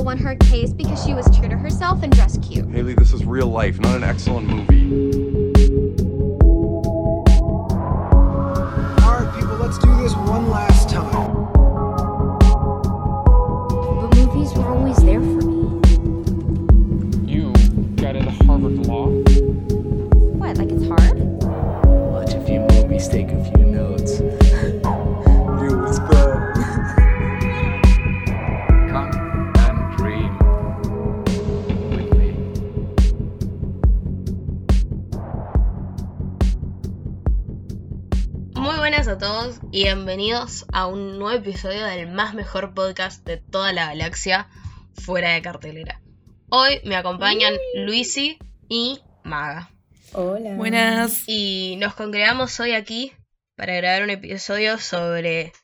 Gail won her case because she was true to herself and dressed cute. Haley, this is real life, not an excellent movie. Y bienvenidos a un nuevo episodio del más mejor podcast de toda la galaxia fuera de cartelera. Hoy me acompañan Luisi y Maga. Hola. Buenas. Y nos congregamos hoy aquí para grabar un episodio sobre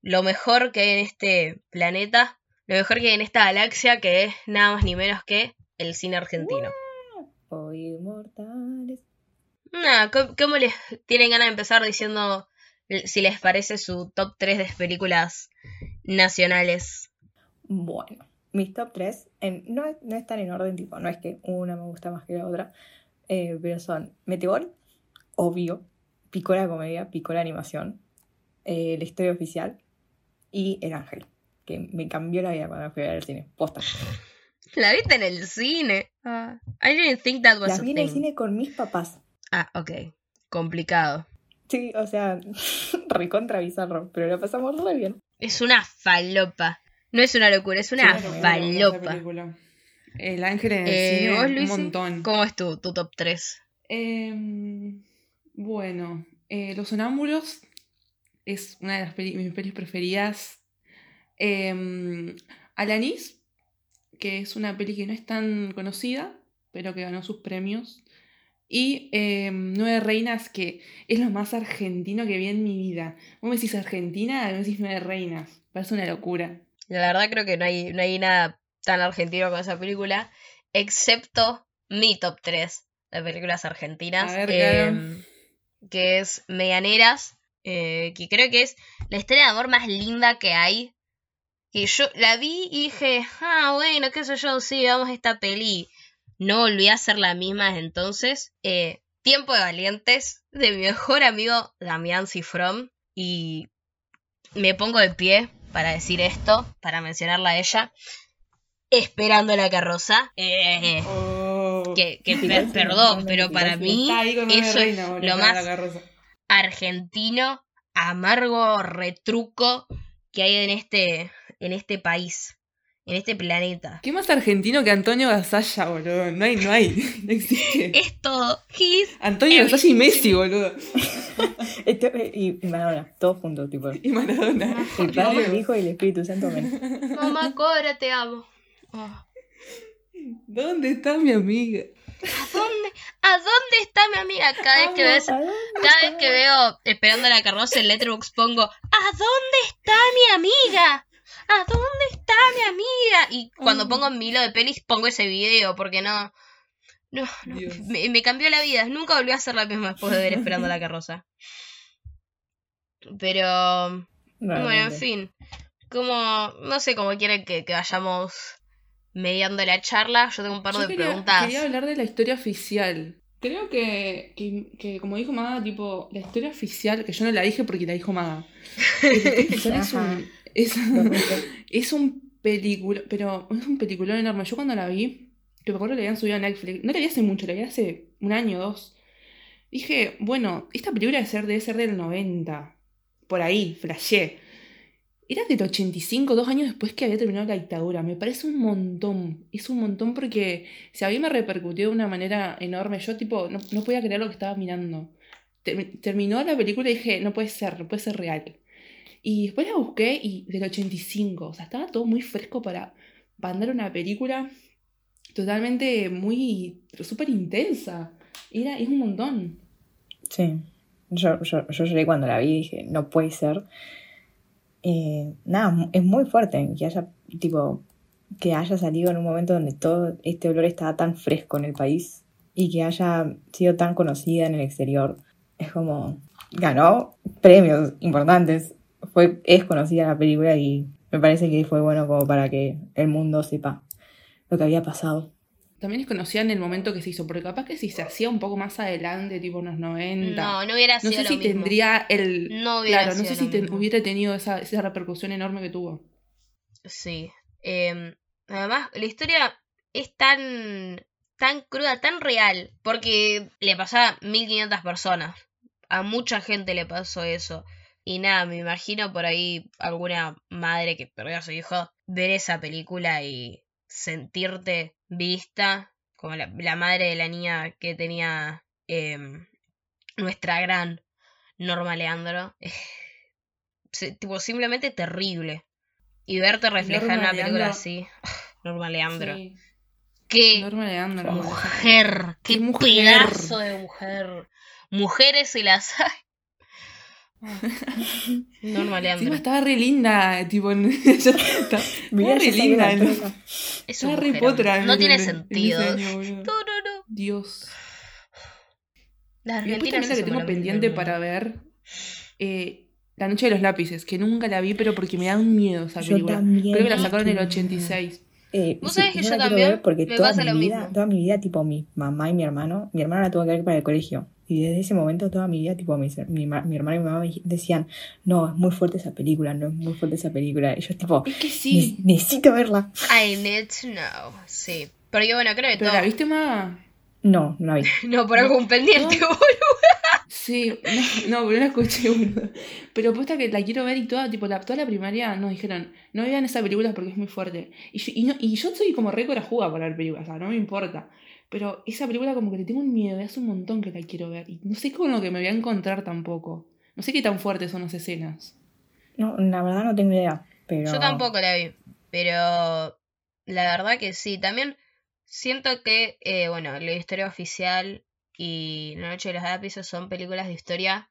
lo mejor que hay en este planeta, lo mejor que hay en esta galaxia, que es nada más ni menos que el cine argentino. Hoy mortales. Nada, ¿cómo, cómo les tienen ganas de empezar diciendo si les parece su top 3 de películas nacionales? Bueno, mis top 3 no, no están en orden, tipo, no es que una me gusta más que la otra, eh, pero son Meteor, obvio, Picola Comedia, Picola Animación, eh, La Historia Oficial y El Ángel, que me cambió la vida cuando fui a ver el cine. Posta. La viste en el cine. Ah, I didn't think that was La a vi en el thing. cine con mis papás. Ah, ok. Complicado. Sí, o sea, recontra bizarro, pero lo pasamos re bien. Es una falopa. No es una locura, es una Sí, falopa. El ángel en el Eh, cine, ¿Vos, un montón. ¿Cómo es tu, tu top 3? Em, bueno, eh, Los Sonámbulos es una de las peli- mis pelis preferidas. Em, Alanis, que es una peli que no es tan conocida, pero que ganó sus premios. Y em, Nueve Reinas, que es lo más argentino que vi en mi vida. Vos me decís Argentina, me decís Nueve Reinas. Parece una locura. La verdad creo que no hay, no hay nada tan argentino con esa película, excepto mi top 3 de películas argentinas, ver, em, que es Medianeras, eh, que creo que es la historia de amor más linda que hay. Y yo la vi y dije, ah, bueno, qué sé yo, sí, vamos a esta peli. No volví a ser la misma desde entonces. Eh, Tiempo de Valientes, de mi mejor amigo Damián Cifrón. Y me pongo de pie para decir esto, para mencionarla a ella. Esperando la carroza. Eh, Oh. que, que per- perdón, pero para mí eso es lo más argentino, amargo, retruco que hay en este, en este país, en este planeta. ¿Qué más argentino que Antonio Gasalla, boludo? No hay, no hay, no existe. Es todo. His Antonio Gasalla y Messi, boludo. Esto- eh, y, y Maradona, todos juntos, tipo. Y Maradona. El Padre, el Hijo y el Espíritu Santo. Mamá Cora, te amo. Oh. ¿Dónde está mi amiga? ¿A dónde, ¿A dónde está mi amiga? Cada vez que ves, cada vez que veo esperando la carroza en Letterboxd pongo ¿A dónde está mi amiga? ¿A dónde está mi amiga? Y cuando pongo mi hilo de pelis pongo ese video porque no... No, no, me, me cambió la vida. Nunca volví a ser la misma después de ver esperando la carroza. Pero... Bueno, en fin. Como... No sé cómo quieren que, que vayamos mediando la charla. Yo tengo un par Yo de quería, preguntas. quería hablar de la historia oficial. Creo que, que, que, como dijo Maga, tipo, la historia oficial, que yo no la dije porque la dijo Maga. Es Ajá. un, es, Correcto. es un pero es un peliculón enorme. Yo cuando la vi, que me acuerdo que la habían subido a Netflix, no la vi hace mucho, la vi hace un año o dos. Dije, bueno, esta película debe ser, ser del 90. Por ahí, flashé. Era del 85, dos años después que había terminado la dictadura. Me parece un montón. Es un montón porque si a mí me repercutió de una manera enorme. Yo, tipo, no, no podía creer lo que estaba mirando. Ter- terminó la película y dije, no puede ser, no puede ser real. Y después la busqué y del 85. O sea, estaba todo muy fresco para mandar una película totalmente muy. súper intensa. Era, es un montón. Sí. Yo, yo, yo lloré cuando la vi y dije, no puede ser. Eh, nada, es muy fuerte que haya, tipo, que haya salido en un momento donde todo este olor estaba tan fresco en el país y que haya sido tan conocida en el exterior. Es como, ganó premios importantes. Fue, es conocida la película y Me parece que fue bueno como para que el mundo sepa lo que había pasado. También es conocida en el momento que se hizo, porque capaz que si se hacía un poco más adelante, tipo unos 90. No, no hubiera No sido sé lo si mismo. tendría el. No hubiera claro, no sé si hubiera tenido esa, esa repercusión enorme que tuvo. Sí. Em, además, la historia es tan, tan cruda, tan real, porque le pasaba a 1500 personas. A mucha gente le pasó eso. Y nada, me imagino por ahí alguna madre que perdió a su hijo ver esa película y sentirte vista, como la, la madre de la niña que tenía em, nuestra gran Norma Leandro. Tipo, simplemente terrible. Y verte reflejada en una película Leandro. así. Norma Leandro. Sí. Qué Norma Leandro. mujer, qué, Qué mujer. pedazo de mujer. Mujeres y las hay. Norma Leandro. Encima estaba re linda, tipo, Mirá, estaba re linda. la en-. Es un en No tiene sentido. año. No, no, no. Dios. Las Y después también la que tengo pendiente para ver. eh, La Noche de los Lápices, que nunca la vi, pero porque me da un miedo esa Yo película. también. Creo que la sacaron en el Ay, 86. Eh, Vos sí, sabés que yo la también porque me toda pasa mi lo vida, mismo. toda mi vida, tipo mi mamá y mi hermano, mi hermano la tuvo que ver para el colegio. Y desde ese momento, toda mi vida, tipo, mis- mi, ma- mi hermano y mi mamá me decían, no, es muy fuerte esa película, no es muy fuerte esa película. Y yo, tipo, Es que "Ne- sí. necesito verla. I need to know. Sí. Pero yo, bueno, creo que ¿Pero todo. la viste más? No, no la vi. No, por algún pendiente, No. boludo. Sí, no, no, pero no la escuché, boludo. Pero puesta que la quiero ver y toda, tipo, la, toda la primaria nos dijeron, no vean esa película porque es muy fuerte. Y yo, y no- y yo soy como re corajuda para ver películas, o sea, no me importa. Pero esa película como que le tengo un miedo, hace un montón que la quiero ver. Y no sé con lo que me voy a encontrar tampoco. No sé qué tan fuertes son las escenas. No, la verdad no tengo idea. Pero... Yo tampoco la vi. Pero la verdad que sí. También siento que, eh, bueno, la historia oficial y La Noche de los Lápices son películas de historia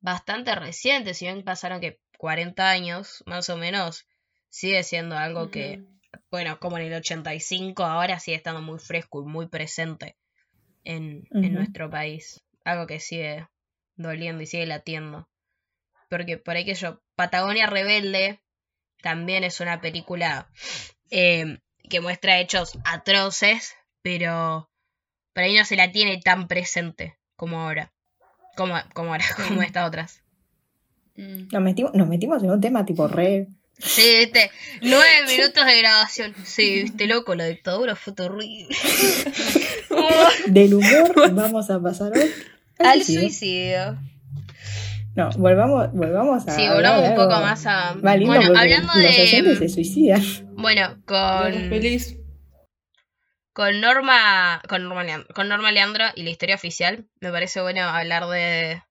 bastante recientes. Si bien pasaron que 40 años, más o menos, sigue siendo algo que, bueno, como en el 85, ahora sigue estando muy fresco y muy presente en, en nuestro país. Algo que sigue doliendo y sigue latiendo. Porque por ahí que yo, Patagonia Rebelde también es una película eh, que muestra hechos atroces, pero por ahí no se la tiene tan presente como ahora. Como, como ahora, como estas otras. Nos metimos, nos metimos en un tema tipo re... Sí, viste, nueve minutos de grabación. Sí, viste, loco, la dictadura fue terrible. Del humor vamos a pasar hoy Al suicidio. suicidio. No, volvamos, volvamos a. Sí, hablar volvamos un poco más a. más Bueno, hablando los se de. suicidan. Bueno, con. feliz. Con Norma, con Norma, Leandro, con Norma Leandro y la historia oficial, me parece bueno hablar de,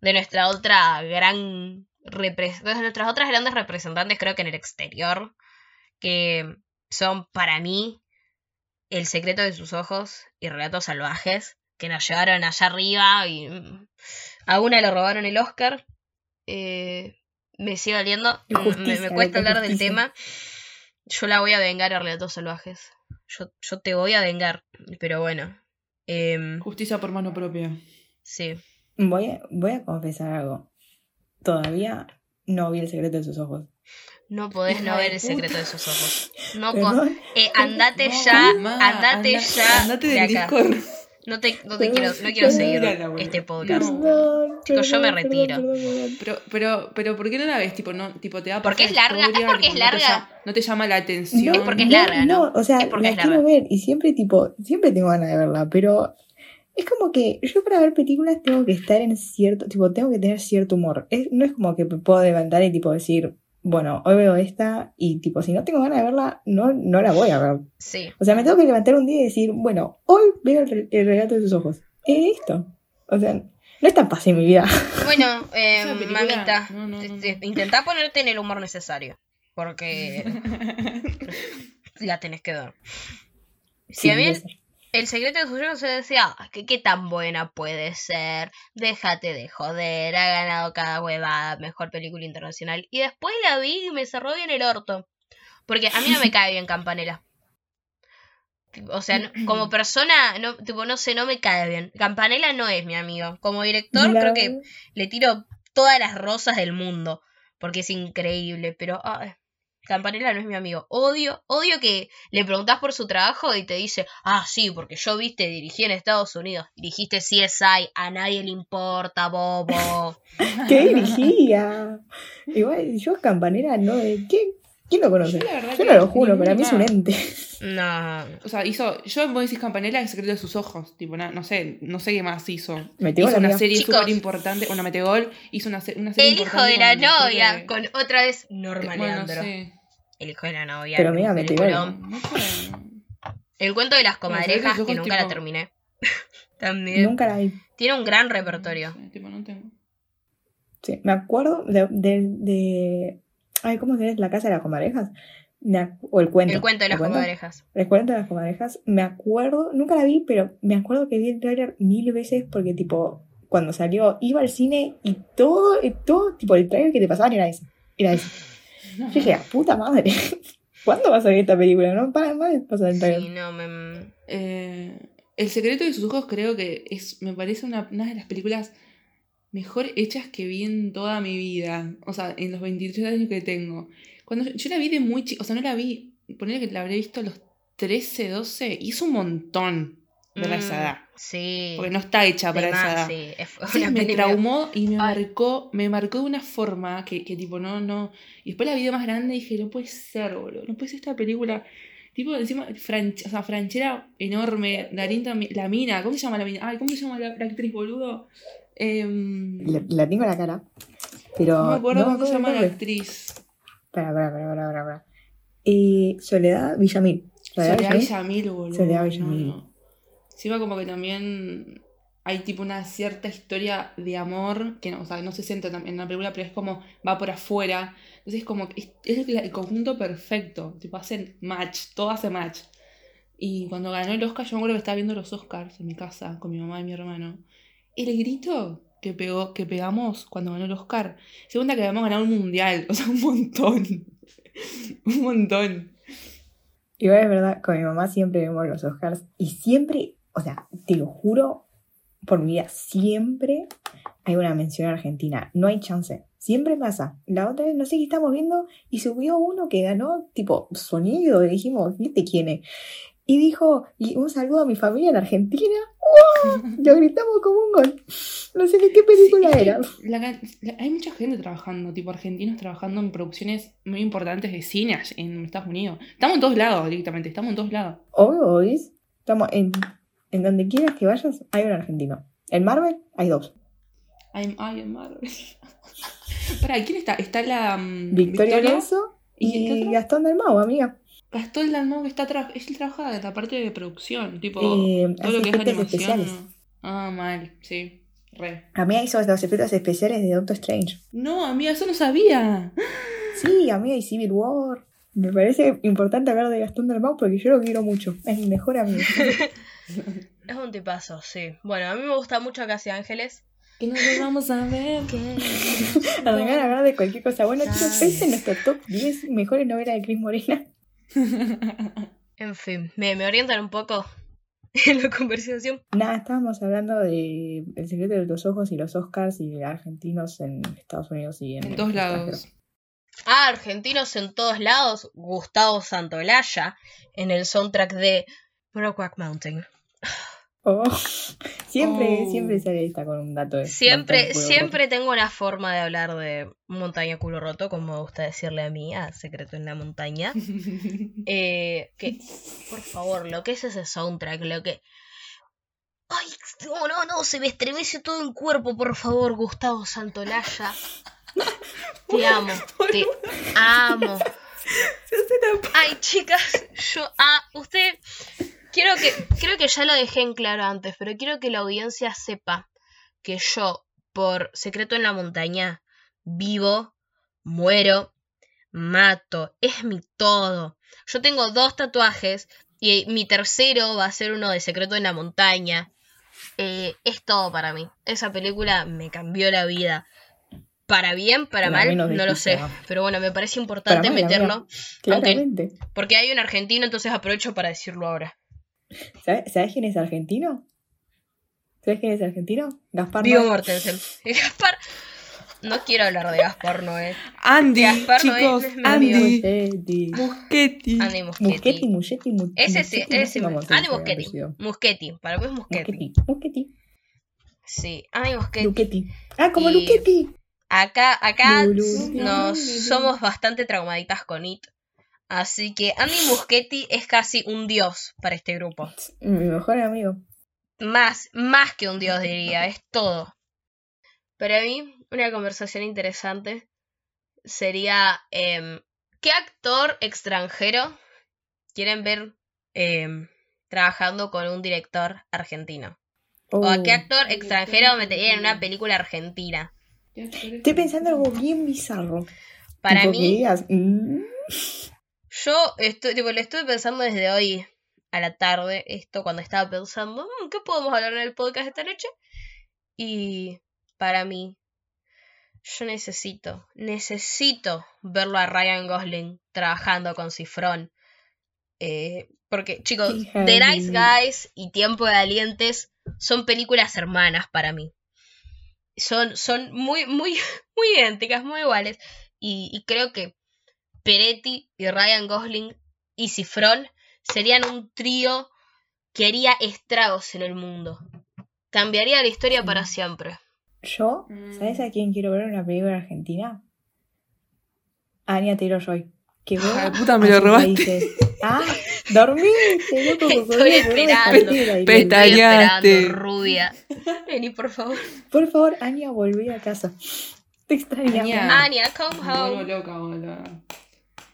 de nuestra otra gran de nuestras otras grandes representantes, creo que en el exterior, que son para mí El secreto de sus ojos y Relatos salvajes, que nos llevaron allá arriba y mm, a una le robaron el Oscar. Eh, me sigue doliendo, me, justicia, me cuesta hablar del tema. Yo la voy a vengar a Relatos salvajes. Yo, yo te voy a vengar, pero bueno. em, Justicia por mano propia. sí. Voy a, voy a confesar algo. Todavía no vi el secreto de sus ojos. No podés no ver el secreto de sus ojos. No eh, andate No, ya, ma, andate anda- ya Andate de del acá. Discord. No te, no te quiero, no quiero seguir este podcast. No. Chicos, yo me retiro. Pero, pero, pero, ¿por qué no la ves? Tipo, no, tipo, te da Porque es la larga, es porque es no te larga. llama- No te llama la atención. Es porque es larga, ¿no? o sea, Es porque la es quiero ver y siempre, tipo, siempre tengo ganas de verla, pero es como que yo para ver películas tengo que estar en cierto, tipo, tengo que tener cierto humor. Es, no es como que me puedo levantar y, tipo, decir, bueno, hoy veo esta y, tipo, si no tengo ganas de verla, no, no la voy a ver. Sí. O sea, me tengo que levantar un día y decir, bueno, hoy veo el, el relato de sus ojos. Es esto. O sea, no es tan fácil mi vida. Bueno, eh, mamita, no, no, no, no. te- te- intentá ponerte en el humor necesario. Porque la tenés que ver. Si a mí el, secreto de sus ojos se decía, "Ah, que qué tan buena puede ser, déjate de joder, ha ganado cada huevada, mejor película internacional. Y después la vi y me cerró bien el orto. Porque a mí no me cae bien Campanella. O sea, no- como persona, no, tipo, no sé, no me cae bien. Campanella no es mi amigo. Como director, creo que le tiro todas las rosas del mundo. Porque es increíble. Pero, ay, Campanella no es mi amigo. Odio, odio que le preguntás por su trabajo y te dice, ah, sí, porque yo viste, dirigí en Estados Unidos. Dirigiste CSI, a nadie le importa, bobo. ¿Qué dirigía? Igual, yo Campanera no. ¿Qué? ¿Quién lo conoce? Yo la no lo juro, nunca. para mí es un ente. No. O sea, hizo. Yo vos decís Campanella, el secreto de sus ojos. Tipo, no sé, no sé qué más hizo. Metió hizo una serie súper importante. Una metegol. Hizo una, una serie El hijo de la novia, con otra vez Norma Bueno, Leandro. sí. El hijo de la novia. Pero mira, me. El cuento de las comadrejas, que nunca la terminé. También. Nunca la vi. Tiene un gran repertorio. No sé, tipo, no tengo. Sí, me acuerdo de, de, de- Ay, ¿cómo se llama? La casa de las comadrejas. Me ac- o el cuento. El cuento de las comadrejas. El cuento de las comadrejas. Me acuerdo, nunca la vi, pero me acuerdo que vi el trailer mil veces porque, tipo, cuando salió, iba al cine y todo, y todo, tipo, el trailer que te pasaban era ese. Era ese. Yo dije, "Ah, puta madre. ¿Cuándo va a salir esta película? No para más de pasar el trailer. Sí, no, me... Eh, el secreto de sus ojos creo que es, me parece una, una de las películas mejor hechas que vi en toda mi vida. O sea, en los 23 años que tengo. Cuando yo, yo la vi de muy chica, o sea, no la vi, poner que la habré visto a los 13, 12, y es un montón de la esa Mm, edad. Sí. Porque no está hecha para De esa más, edad. sí. Es una me película- traumó y me Ay. marcó, me marcó de una forma que, que tipo no, no. Y después la vi de más grande y dije, no puede ser, boludo, no puede ser esta película. Tipo, encima, franch, o sea, franchera enorme, Darín también, la mina, ¿cómo se llama la mina? Ay, ¿cómo se llama la, la actriz, boludo? Em, La, la tengo en la cara. Pero. no me acuerdo cómo se llama la actriz. Pará, pará, pará, pará, pará. Eh, Soledad Villamil. Soledad Villamil. Villamil, boludo. Soledad no, Villamil. Encima como que también hay tipo una cierta historia de amor que no, o sea, no se tam- en la película, pero es como va por afuera. Entonces como que es, es el conjunto perfecto. Tipo hacen match, todo hace match. Y cuando ganó el Oscar, yo me acuerdo que estaba viendo los Oscars en mi casa con mi mamá y mi hermano. El grito que pegó, que pegamos cuando ganó el Oscar. Segunda que habíamos ganado un mundial. O sea, un montón. un montón. Igual es verdad, con mi mamá siempre vemos los Oscars y siempre, o sea, te lo juro, por mi vida, siempre hay una mención a Argentina. No hay chance. Siempre pasa. La otra vez, no sé qué estamos viendo y subió uno que ganó, tipo, sonido. Y dijimos, ¿viste quién es? Y dijo, y un saludo a mi familia en Argentina. ¡Wow! Lo gritamos como un gol. No sé ni qué película Sí, era. la can- la- hay mucha gente trabajando, tipo argentinos trabajando en producciones muy importantes de cine en Estados Unidos. Estamos en todos lados, directamente, estamos en todos lados. Hoy, estamos en, en donde quieras que vayas, hay un argentino. En Marvel hay dos. Ay, ay, Marvel. Pará, ¿quién está? Está la. mm, Victoria Alonso ¿Y? Gastón Dalmau, amiga. Gastón Dalmau está atrás. Él trabaja de la parte de producción, tipo. Eh, todo lo que es animación. especiales. Ah, mal, sí. Re. Amiga hizo los efectos especiales de Doctor Strange. No, amiga, eso no sabía. Sí, amiga y Civil War. Me parece importante hablar de Gastón Dalmau porque yo lo quiero mucho. Es mi mejor amigo. Es un tipazo, sí. Bueno, a mí me gusta mucho Casi Ángeles. Que nos vamos a ver. Arrancar a hablar de cualquier cosa. Bueno, chicos, este es nuestro top 10 mejores novelas de Cris Morena. En fin, me, me orientan un poco en la conversación. Nada, estábamos hablando de El secreto de los ojos y los Oscars y de argentinos en Estados Unidos y en, En todos lados. Ah, argentinos en todos lados. Gustavo Santolaya en el soundtrack de Brokeback Mountain. Oh, siempre, Oh. siempre sale esta con un dato de Siempre, siempre tengo una forma de hablar de montaña culo roto, como me gusta decirle a mí, a Secreto en la Montaña. Eh, que, por favor, lo que es ese soundtrack, lo que... Ay, no, no, no, se me estremece todo el cuerpo, por favor, Gustavo Santolaya. Te amo, te amo. Ay, chicas, yo, ah, usted, quiero que, creo que ya lo dejé en claro antes, pero quiero que la audiencia sepa que yo, por Secreto en la Montaña, vivo, muero, mato, es mi todo. Yo tengo dos tatuajes y mi tercero va a ser uno de Secreto en la Montaña. Eh, es todo para mí. Esa película me cambió la vida. Para bien, para Para mal, no lo sé. ah. Pero bueno, me parece importante Para meterlo. Claramente. Porque hay un argentino, entonces aprovecho para decirlo ahora. ¿Sabes, ¿Sabes quién es argentino? ¿Sabes quién es argentino? Gaspar Noé. Mortensen. Gaspar. no quiero hablar de Gaspar Noé. Andy, Gaspar Noé chicos, es mi Andy. Muschetti. Muschetti. Andy Muschetti, Muschetti. Muschetti, Mu- Ese sí, Muschetti, no ese sé Andy Muschetti. Muschetti, para mí es Muschetti. Muschetti. Muschetti. Sí, Andy Muschetti. Luchetti. Ah, como Y- Luchetti. Acá, acá nos somos bastante traumaditas con It. Así que Andy Muschetti es casi un dios para este grupo. Mi mejor amigo. Más, más que un dios diría, es todo. Para mí, una conversación interesante sería em, ¿qué actor extranjero quieren ver em, trabajando con un director argentino? ¿O a qué Oh. actor extranjero metería en una película argentina? Estoy pensando algo bien bizarro. Para Tipo mí, digas, mm, Yo estoy, tipo, lo estuve pensando desde hoy a la tarde, esto cuando estaba pensando, "Mm, ¿qué podemos hablar en el podcast esta noche? Y para mí, yo necesito, necesito verlo a Ryan Gosling trabajando con Cifrón. Eh, porque, chicos, Hija The Nice. Guys y Tiempo de Valientes son películas hermanas para mí. Son, son muy, muy, muy idénticas, muy iguales. Y, y creo que Peretti y Ryan Gosling y Cifrón serían un trío que haría estragos en el mundo. Cambiaría la historia para siempre. yo, ¿sabes a quién quiero ver en una película argentina? A Anya Taylor Joy. Que de puta, me a lo robaste. Ah, dormiste, loco. Estoy esperando. Estoy Pestañaste. esperando, rubia. Vení, por favor. Por favor, Anya, volví a casa. Te extrañamos. Anya. Anya, come home. loca, boludo.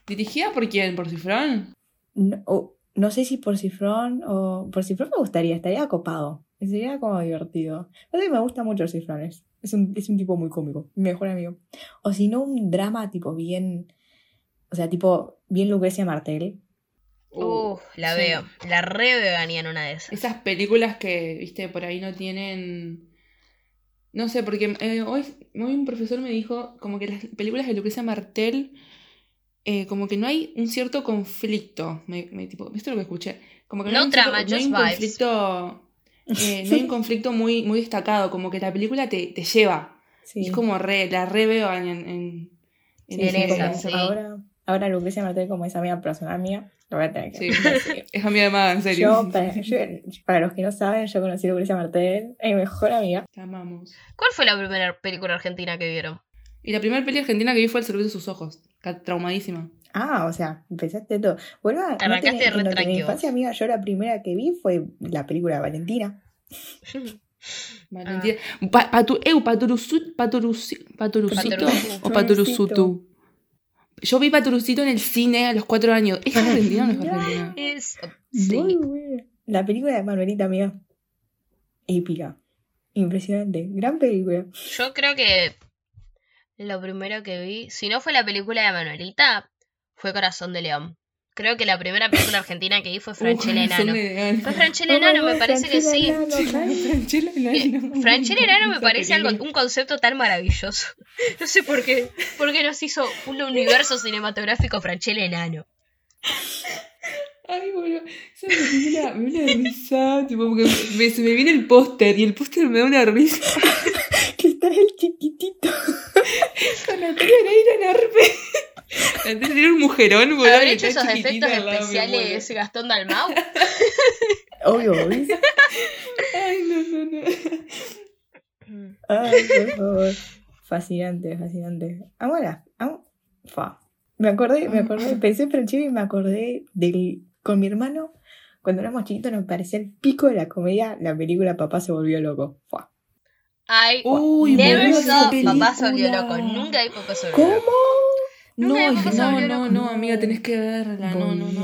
¿Dirigida por quién? ¿Por Cifrón? No, no sé si por Cifrón o. Por Cifrón me gustaría, estaría copado. Sería como divertido. Que me gusta mucho Cifrones. Es un, es un tipo muy cómico, mi mejor amigo. O si no, un drama tipo bien. O sea, tipo bien Lucrecia Martel. Uh, la sí. veo. La re veo en una de esas. Esas películas que, viste, por ahí no tienen... No sé, porque eh, hoy, hoy un profesor me dijo como que las películas de Lucrecia Martel, eh, como que no hay un cierto conflicto. Me, me- tipo, ¿Viste lo que escuché? Como que No hay un cierto- trama, no hay un vibes. conflicto... eh, no hay un conflicto muy, muy destacado, como que la película te, te lleva. Sí. Y es como re, la re veo en, en, en En esa, sí. Ahora, ahora Lucrecia Martel, como es amiga personal mía, lo voy a tener que Sí. decir. Es amiga de Maga, en serio. Yo para, yo, para los que no saben, yo conocí a Lucrecia Martel, es mi mejor amiga. Te amamos. ¿Cuál fue la primera película argentina que vieron? Y la primera peli argentina que vi fue El servicio de sus ojos. Traumadísima. Ah, o sea, empezaste todo. Vuelvo a. Arrancaste no tenés- re en tranqui infancia, amiga, yo la primera que vi fue la película de Valentina. Valentina. Pa- patu- eu, paturusu- paturusi- paturucito Paturucito. o paturusutu. Yo vi Paturucito en el cine a los cuatro años. ¿Es argentina o no es Sí. La película de Manuelita, amiga. Épica. Impresionante. Gran película. Yo creo que lo primero que vi, si no fue la película de Manuelita, fue Corazón de León. Creo que la primera película argentina que vi fue Franchella Enano. Fue Franchella Enano, me parece que sí. Franchella Enano. Franchella Enano me parece algo, un concepto tan maravilloso. No sé por qué, por qué nos hizo un universo cinematográfico Franchella Enano. Ay, película me da una risa, tipo, porque me- se me viene el póster y el póster me da una risa. Que está el chiquitito. Con Oreiro enorme. Natalia Oreiro un mujerón, boludo. ¿Habrá que hecho esos efectos especiales Gastón Dalmau? Obvio. Ay, no, no, no. Ay, por favor. Fascinante, fascinante. Ahora, amo- fa. Me acordé, me acordé, pensé en Franchella y me acordé del, con mi hermano, cuando éramos chiquitos nos parecía el pico de la comedia, la película Papá se volvió loco. Fa. I Uy, never saw Papá se volvió loco. Nunca vi Papá se volvió ¿Cómo? loco. No, es- no, no, no, amiga, tenés que verla. No, no, no.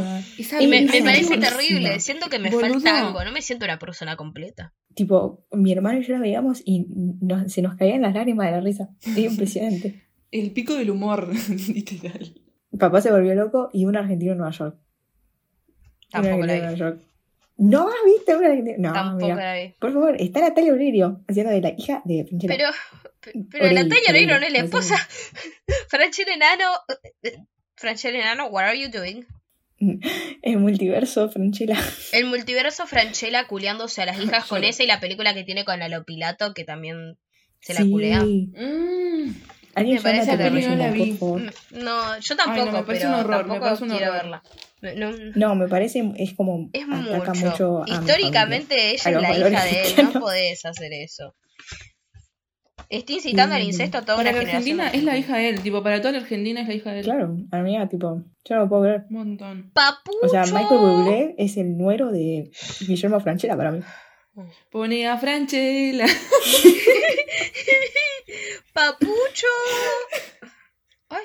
Y me, parece terrible. Siento que me falta algo. No me siento una persona completa. Tipo, mi hermano y yo la veíamos y nos- se nos caían las lágrimas de la risa. Era impresionante. El pico del humor, literal. Papá se volvió loco y un argentino en Nueva York. Un Tampoco argentino la vi. ¿No has visto un argentino? No, Tampoco mira. la vi. Por favor, está Natalia Oreiro haciendo de la hija de Franchella. Pero, pe- pero Oreiro, Natalia Oreiro no es la esposa. Franchella Enano. Franchella Enano, what are you doing? El multiverso, Franchella. El multiverso Franchella culiándose a las hijas con esa y la película que tiene con Lalo Pilato, que también se la culea. Sí. Mm. Alguien Me parece resumo, no la vi. por favor. Mm, No, yo tampoco, no, me parece pero un horror, tampoco un quiero horror. verla. No, no- No, me parece, es como es ataca mucho. mucho a mi Históricamente ella a es la hija de él, no cristianos. podés hacer eso. Está incitando al Mm. incesto a toda Para una la generación. Argentina es la hija de él, tipo, para toda la Argentina es la hija de él. Claro, amiga, tipo, yo no lo puedo ver. Un montón. Papucho. O sea, Michael Bublé es el nuero de Guillermo Franchella para mí. Pone a Franchella. Papucho. Ay,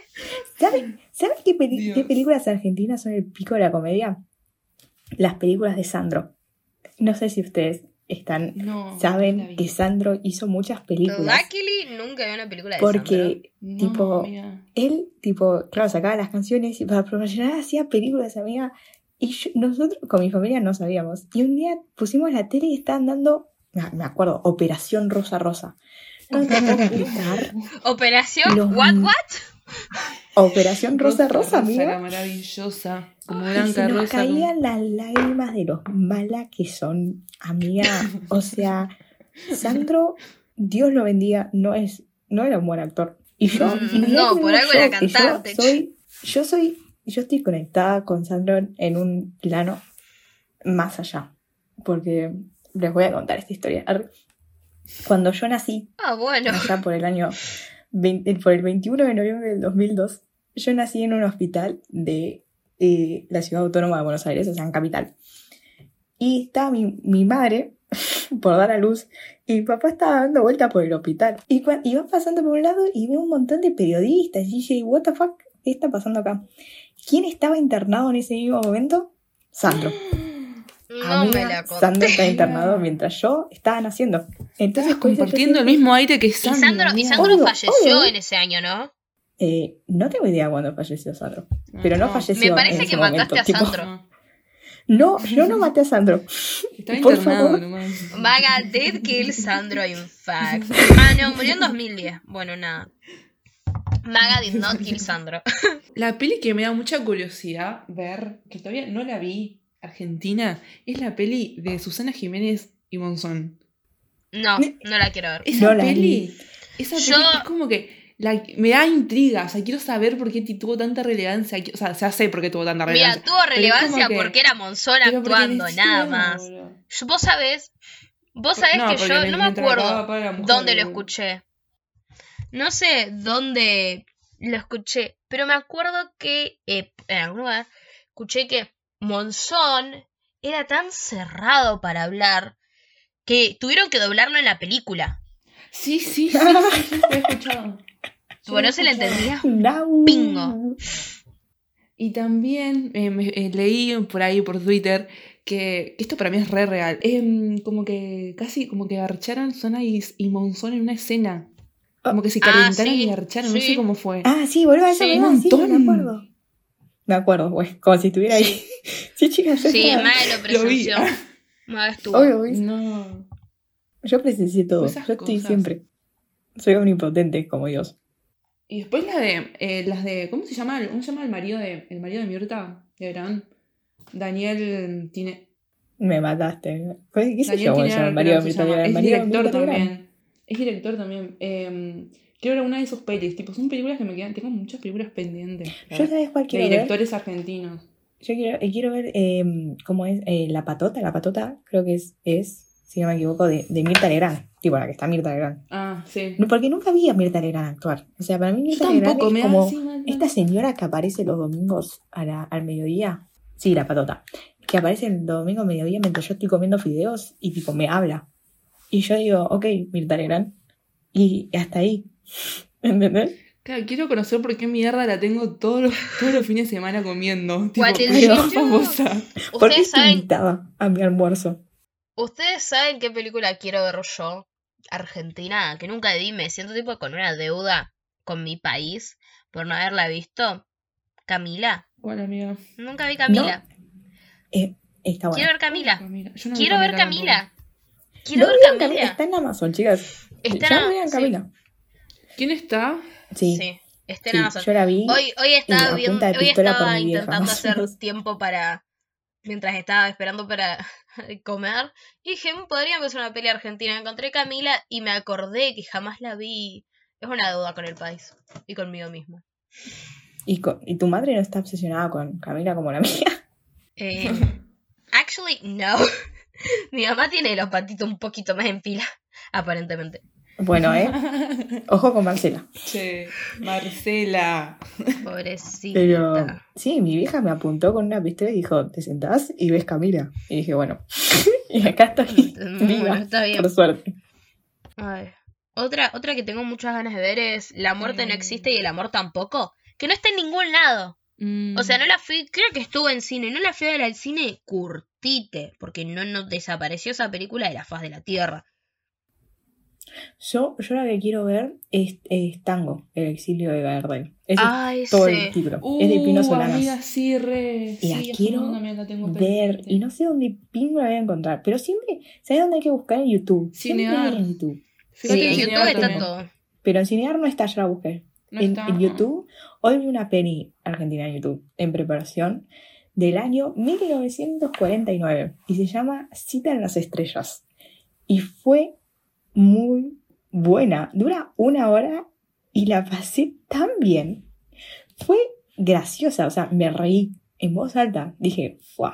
¿Saben, ¿saben qué, peli- qué películas argentinas son el pico de la comedia? Las películas de Sandro. No sé si ustedes están No. no saben que Sandro hizo muchas películas. Luckily nunca vi una película de Sandro. Porque No, tipo, amiga. él, tipo, claro, sacaba las canciones y para promocionar hacía películas, amiga. Y yo- nosotros con mi familia no sabíamos. Y un día pusimos la tele y estaban dando, me me acuerdo, Operación Rosa Rosa. No te puedo explicar. Operación Los- What What? Operación Rosa Rosa, la amiga. maravillosa. Como Ay, se nos Rosa. como- caían las lágrimas de los mala que son, amiga. O sea, Sandro, Dios lo bendiga, no es, no era un buen actor. Y yo, Mm, y no, por algo yo, era que yo cantante. soy, yo soy, yo estoy conectada con Sandro en un plano más allá. Porque les voy a contar esta historia. Cuando yo nací, Ah, bueno. allá por el año 20 por el 21 de noviembre del 2002, yo nací en un hospital de eh, la ciudad autónoma de Buenos Aires, o sea, en capital. Y estaba mi, mi madre por dar a luz y mi papá estaba dando vuelta por el hospital. Y iba pasando por un lado y veo un montón de periodistas y dije, what the fuck, ¿qué está pasando acá? ¿Quién estaba internado en ese mismo momento? Sandro. No Amiga, me la conté. Sandro está internado mientras yo estaba naciendo. Entonces, compartiendo el mismo aire que Y Sandro. Y. Sandro Obvio, falleció obvio. en ese año, ¿no? Eh, no tengo idea cuándo falleció Sandro. Pero no, No, falleció. Me parece en que ese mataste momento, a tipo, Sandro. No, No, yo no maté a Sandro. Está Por internado favor. nomás. Maga did kill Sandro, in fact. Ah, no, murió en 2010. Bueno, nada. Maga did not kill Sandro. La peli que me da mucha curiosidad ver, que todavía no la vi, Argentina, es la peli de Susana Jiménez y Monzón. No, no la quiero ver. Esa No peli, esa Yo- peli es como que la- me da intriga, o sea, quiero saber por qué tuvo tanta relevancia, o sea, ya sé por qué tuvo tanta Mira, relevancia. tuvo pero es relevancia que- porque era Monzón actuando, nada más. Yo- Vos sabés, vos sabés No, que yo me- no me acuerdo Mujer, dónde lo escuché. No sé dónde lo escuché, pero me acuerdo que eh, en algún lugar escuché que Monzón era tan cerrado para hablar que tuvieron que doblarlo en la película. Sí, sí, sí, sí, sí, lo he escuchado. Bueno, no se le entendía. No. Pingo. Y también eh, me- eh, leí por ahí, por Twitter, que, que esto para mí es re real. Em, como que casi como que garcharon Zona y, y Monzón en una escena. Como que se Ah, calentaron sí, y garcharon, no sí. sé cómo fue. Ah, sí, boludo, eso Sí. me Un me montón. acuerdo. Me acuerdo, güey, como si estuviera ahí. Sí, chicas, yo Sí, estaba- Maga lo Lo vi. presenció. Maga estuvo. Obvio, güey. No. Yo presencié todo. Esas Yo estoy cosas. siempre. Soy omnipotente como Dios. Y después la de, eh, las de, ¿cómo se llama? ¿Cómo se llama el marido de, el marido de Mirta? De Verán. Daniel tiene, Me mataste. ¿Qué sé Daniel yo? cómo tiene se llama? Mario que se Mirta. Es Mario director también. Es director también. Quiero ver una de sus pelis. Tipo, son películas que me quedan. Tengo muchas películas pendientes. Yo sabes cuál de quiero ver. directores argentinos. Yo quiero, eh, quiero ver eh, cómo es eh, La Patota. La Patota creo que es, es si no me equivoco, de, de Mirta Legrand. Tipo, la que está Mirta Legrand. Ah, sí. No, porque nunca vi a Mirta Legrand actuar. O sea, para mí Mirta Legrand es como así mal- esta señora que aparece los domingos a la- al mediodía. Sí, La Patota. Que aparece el domingo al mediodía mientras yo estoy comiendo fideos y tipo me habla. Y yo digo, ok, Mirta Legrand. Y hasta ahí. ¿Entendés? Claro, quiero conocer por qué mierda la tengo todos los, todos los fines de semana comiendo. Tipo, famosa? ¿Por qué saben, invitaba a mi almuerzo? ustedes saben qué película quiero ver yo. Argentina, que nunca vi, me siento tipo con una deuda con mi país por no haberla visto. Camila. ¿Cuál, amiga? Nunca vi Camila. Eh, está bueno. Quiero ver Camila. Camila. No Quiero ver. Camila. Quiero No ver Camila. Está en Amazon, chicas. Está ya en- sí. ¿Quién está? Sí, Sí, está en sí, Amazon. yo la vi. Hoy, estaba a viendo, punta de hoy estaba intentando hacer tiempo para, mientras estaba esperando para comer. Y dije, "Mm, podría empezar una peli argentina. Encontré Camila y me acordé que jamás la vi. Es una deuda con el país y conmigo mismo. ¿Y, y tu madre no está obsesionada con Camila como la mía? Eh, actually, no. Mi mamá tiene los patitos un poquito más en fila, aparentemente. Bueno, ¿eh? Ojo con Marcela. Che, Marcela. Pobrecita. Pero sí, mi vieja me apuntó con una pistola y dijo, te sentás y ves Camila. Y dije, bueno, y acá estoy Bueno, viva, está bien. por suerte. Ay. Otra, otra que tengo muchas ganas de ver es La muerte no existe y el amor tampoco. Que no está en ningún lado. Mm. O sea, no la fui, creo que estuvo en cine, no la fui a ver al cine curtite, porque no, no desapareció esa película de la faz de la tierra. Yo, yo la que quiero ver es, es Tango, el exilio de Gardel. Ese Ay, es todo el título. es de Pino Uh, Solanas. amiga, sí, re. Y la quiero también la tengo ver y no sé dónde pingo la voy a encontrar. Pero siempre, ¿sabes dónde hay que buscar? En YouTube. Cinear. en YouTube. Sí, en Cinear YouTube está también. todo. Pero en Cinear no está, ya la busqué. No en, está. en YouTube, hoy vi una peli argentina en YouTube, en preparación, del año 1949. Y se llama Cita en las Estrellas. Y fue muy buena. Dura una hora y la pasé tan bien. Fue graciosa, o sea, me reí en voz alta. Dije, ¡guau!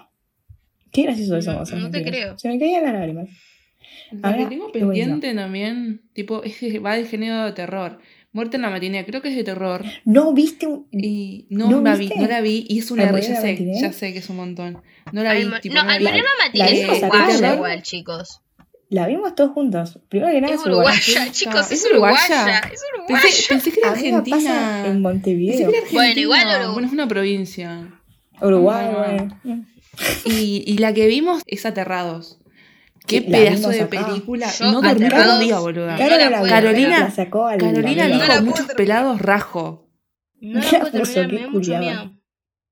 Qué gracioso eso. No- no te argentinos". creo. Se me caían las lágrimas. La que Ahora, tengo pendiente también, tipo, es que va de género de terror. Muerte en la matinée, creo que es de terror. ¿No viste un, Y no, ¿No la vi, no la vi, y es ¿Al una morir ya sé, ya sé que es un montón. No la vi, tipo, no, no al la vi. en la matinée es ¿no? igual, chicos. La vimos todos juntos. Primero que nada, Es uruguaya, uruguaya. chicos, es ¿Es uruguaya? uruguaya. Es uruguaya. Pensé, pensé que era pasa Argentina. en Pensé Montevideo. que era Argentina. Bueno, igual Urugu- Bueno, es una provincia. Uruguay, bueno. Y, y la que vimos es Aterrados. Qué la pedazo de acá. película. Yo, no dormí un día, boluda. no Claro, la la puedo Carolina- la sacó al Carolina dijo No la puedo muchos terminar. pelados rajo. No la Qué puedo terminar, me da mucho miedo.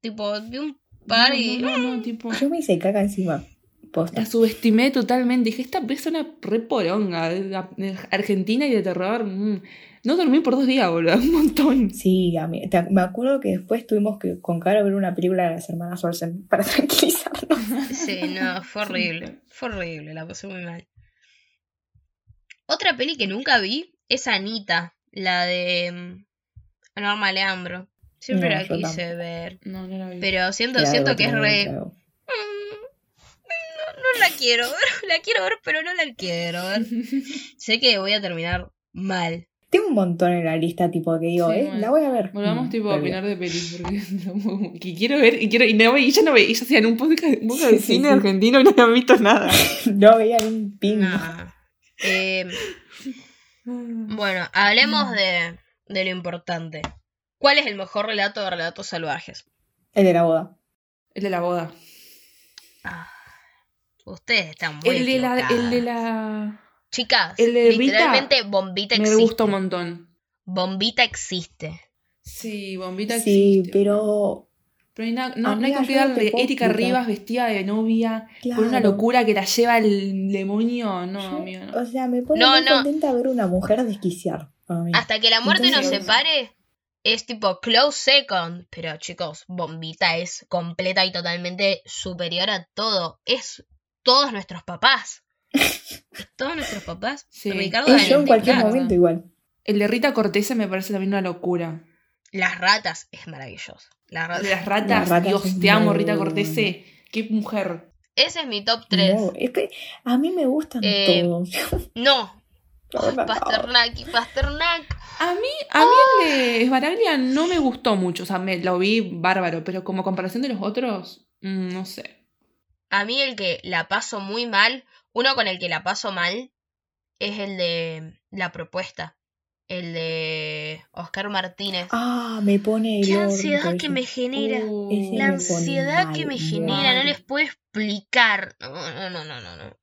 Tipo, vi un par y... No, no, no, tipo. Yo me hice caca encima. Posta. La subestimé totalmente. Dije, esta es una re poronga. de- de Argentina y de terror. mm. No dormí por dos días, boludo. Un montón. Sí, a mí, te- me acuerdo que después tuvimos que con Caro ver una película de las hermanas Olsen para tranquilizarnos. Sí, no, fue horrible. Fue horrible, la pasé muy mal. Otra peli que nunca vi es Anita, la de mm, Norma Leandro. Siempre No, la quise tampoco. ver. No, no la vi. Pero siento, siento que es re. No, la quiero ver. La quiero ver, pero no la quiero ver. sé que voy a terminar mal. Tengo un montón en la lista, tipo, que digo, Sí, eh, bueno. la voy a ver. Volvamos Mm, tipo a opinar de pelis porque que quiero ver y quiero y no y ya no ve, ella hacía en un podcast, un podcast de Sí, cine sí. argentino y no había visto nada. No veía ni un pin. No. Eh, bueno, hablemos de, de lo importante. ¿Cuál es el mejor relato de relatos salvajes? El de la boda. El de la boda. Ah, ustedes están muy El de la el de la Chicas, el de Rita literalmente Bombita me existe. gusta un montón. Bombita existe. Sí, bombita Sí, existe. pero. Pero hay na- no, no hay que no olvidar de Erika. Rivas vestida de novia con una Claro. locura que la lleva el demonio. No, Yo- amigo, no. O sea, me pone No, muy no. contenta ver una mujer desquiciar. Hasta que la muerte nos separe, es tipo close second. Pero chicos, Bombita es completa y totalmente superior a todo. Es todos nuestros papás. Todos nuestros papás. Sí. Ricardo yo en cualquier claro. momento igual. El de Rita Cortese me parece también una locura. Las ratas es maravilloso. Las ratas. de las ratas, Las ratas Dios, te amo, Rita. Cortese. Qué mujer. Ese es mi top 3. No, es que a mí me gustan Eh, todos. No. Pasternak y Pasternak. A mí, a mí el de Esbaraglia no me gustó mucho. O sea, me, lo vi bárbaro, pero como comparación de los otros, mm, no sé. A mí el que la paso muy mal, uno con el que la paso mal, es el de la propuesta. El de Oscar Martínez. Ah, me pone Qué orto ansiedad que ese. me genera. Uh, La ansiedad que mal, me genera, no les puedo explicar. No, no, no, no, no.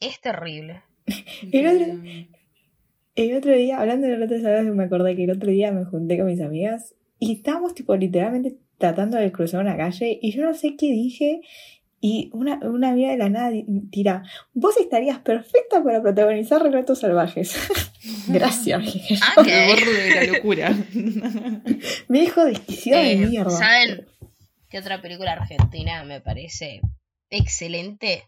Es terrible. El otro- El otro día, hablando de relatos salvajes, me acordé que el otro día me junté con mis amigas y estábamos tipo literalmente tratando de cruzar una calle y yo no sé qué dije y una, una amiga de la nada di- tira, vos estarías perfecta para protagonizar relatos salvajes. Gracias. dije. Ok. El borde de la locura. Me dijo desquiciada Eh, de mierda. ¿Saben? ¿Qué otra película argentina me parece excelente?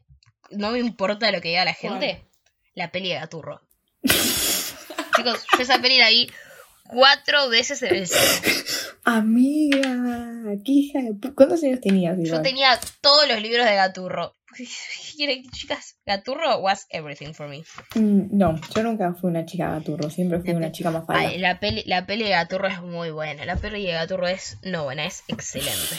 No me importa lo que diga la gente. La peli de Gaturro. Chicos, yo esa peli la vi cuatro veces en el cine. Amiga, qué hija de ¿Cuántos años tenías? Yo igual? tenía todos los libros de Gaturro. Chicas, Gaturro was everything for me. Mm, No, yo nunca fui una chica gaturro, siempre fui una chica más falda. La peli, la peli de Gaturro es muy buena. La peli de Gaturro es no buena, es excelente.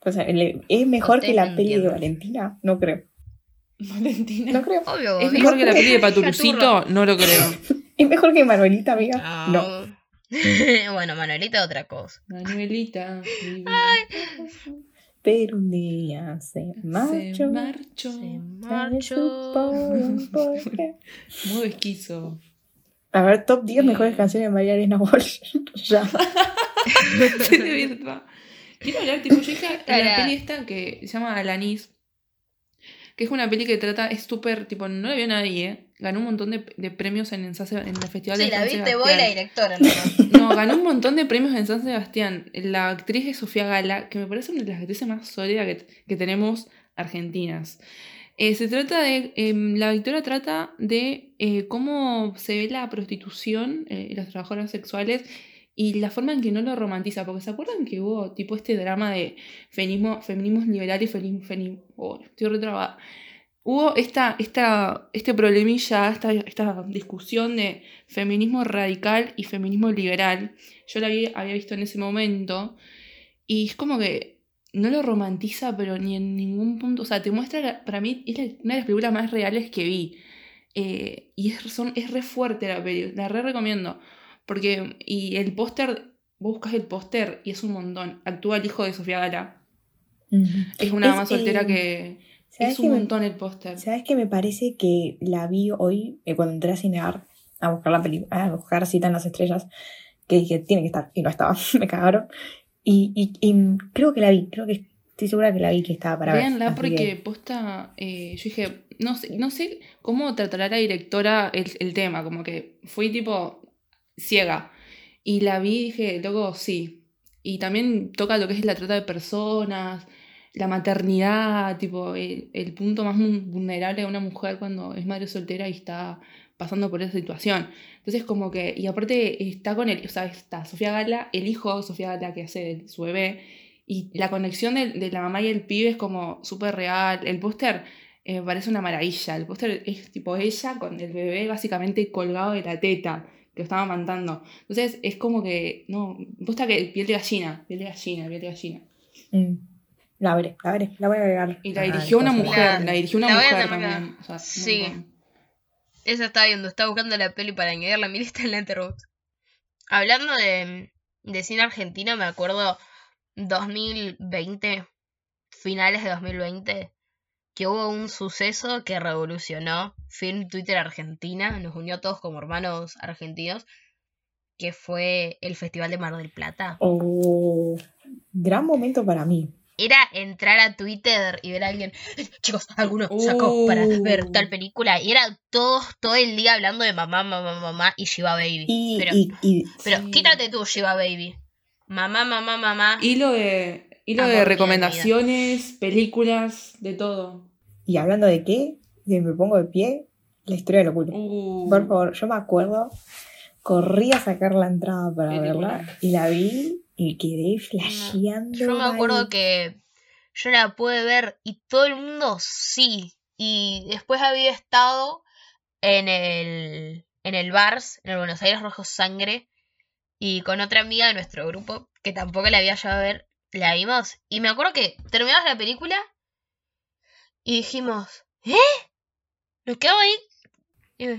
O sea, ¿es mejor que la no peli de. Valentina? No creo. Valentina. No creo. Obvio. ¿Es mejor que la peli de. Paturucito? No lo creo. ¿Es mejor que Manuelita, amiga? No. No. bueno, Manuelita otra cosa. Manuelita. Pero un día se marchó. Se marchó. Se marchó. Modo esquizo. A ver, top 10 mejores canciones de María Elena Walsh. ya. Quiero hablar, tipo, yo dije la peli esta que se llama Alanis. Que es una peli que trata, es súper, tipo, no la vio nadie, ¿eh? Ganó un montón de, de premios en, el San Seb- en el Festival Sí, de la San viste vos y Sebastián. la directora, ¿no? No, ganó un montón de premios en San Sebastián. La actriz es Sofía Gala, que me parece una de las actrices más sólidas que, que tenemos argentinas. Eh, se trata de. em, la victoria trata de eh, cómo se ve la prostitución eh, y las trabajadoras sexuales y la forma en que no lo romantiza. Porque se acuerdan que hubo tipo este drama de feminismo, feminismos liberal y feminismo. oh, estoy retrabada. Hubo esta, esta, este problemilla, esta, esta discusión de feminismo radical y feminismo liberal. Yo la había, había visto en ese momento y es como que no lo romantiza, pero ni en ningún punto. O sea, te muestra, para mí, es una de las películas más reales que vi. Eh, y es, son, es re fuerte la peli, la re recomiendo. Porque, y el póster, vos buscas el póster y es un montón. Actúa el hijo de Sofía Gala. Es una mamá soltera eh, que. ¿sabes Es un me- montón el póster. ¿Sabes qué me parece que la vi hoy eh, cuando entré a cinear a buscar la peli, a buscar cita en las estrellas? Que dije, tiene que estar, y no estaba, me cagaron. Y, y, y creo que la vi, creo que estoy segura que la vi que estaba para Véanla ver. porque que- posta, eh, yo dije, no sé, no sé cómo tratará la directora el, el tema, como que fui tipo ciega. Y la vi y dije, loco, sí. Y también toca lo que es la trata de personas, la maternidad, tipo, el, el punto más vulnerable de una mujer cuando es madre soltera y está pasando por esa situación. Entonces, como que, y aparte está con él, o sea, está Sofía Gala, el hijo Sofía Gala que hace su bebé, y la conexión de, de la mamá y el pibe es como súper real. El póster eh, parece una maravilla. El póster es tipo ella con el bebé básicamente colgado de la teta que lo estaba amamantando. Entonces es como que, no, posta que piel de gallina, piel de gallina, piel de gallina. Mm, la veré, la veré, la voy a agregar. Y la Ah, dirigió una entonces. mujer, La- la dirigió una la mujer también. O sea, un Sí. Esa estaba viendo, estaba buscando la peli para añadirla a mi lista en Letterboxd. Hablando de, de cine argentino, me acuerdo 2020, finales de 2020, que hubo un suceso que revolucionó Film Twitter Argentina, nos unió a todos como hermanos argentinos, que fue el Festival de Mar del Plata. Oh, gran momento para mí. Era entrar a Twitter y ver a alguien, chicos, alguno sacó para Uh. ver tal película. Y era todos todo el día hablando de mamá, mamá, mamá y Shiva Baby. Y, pero y, y- pero Sí. quítate tú, Shiva Baby. Mamá, mamá, mamá. Hilo de, hilo Amor, de recomendaciones, películas, de todo. y hablando de qué, si me pongo de pie, la historia del oculto. Uh, Por favor, yo me acuerdo, corrí a sacar la entrada para Película. verla y la vi y quedé flasheando. Yo me acuerdo que yo la pude ver y todo el mundo sí. Y después había estado en el, en el Bars, en el Buenos Aires Rojo Sangre, y con otra amiga de nuestro grupo, que tampoco la había llevado a ver, la vimos. Y me acuerdo que terminamos la película y dijimos, ¿eh? Nos quedamos ahí. Y ¿eh?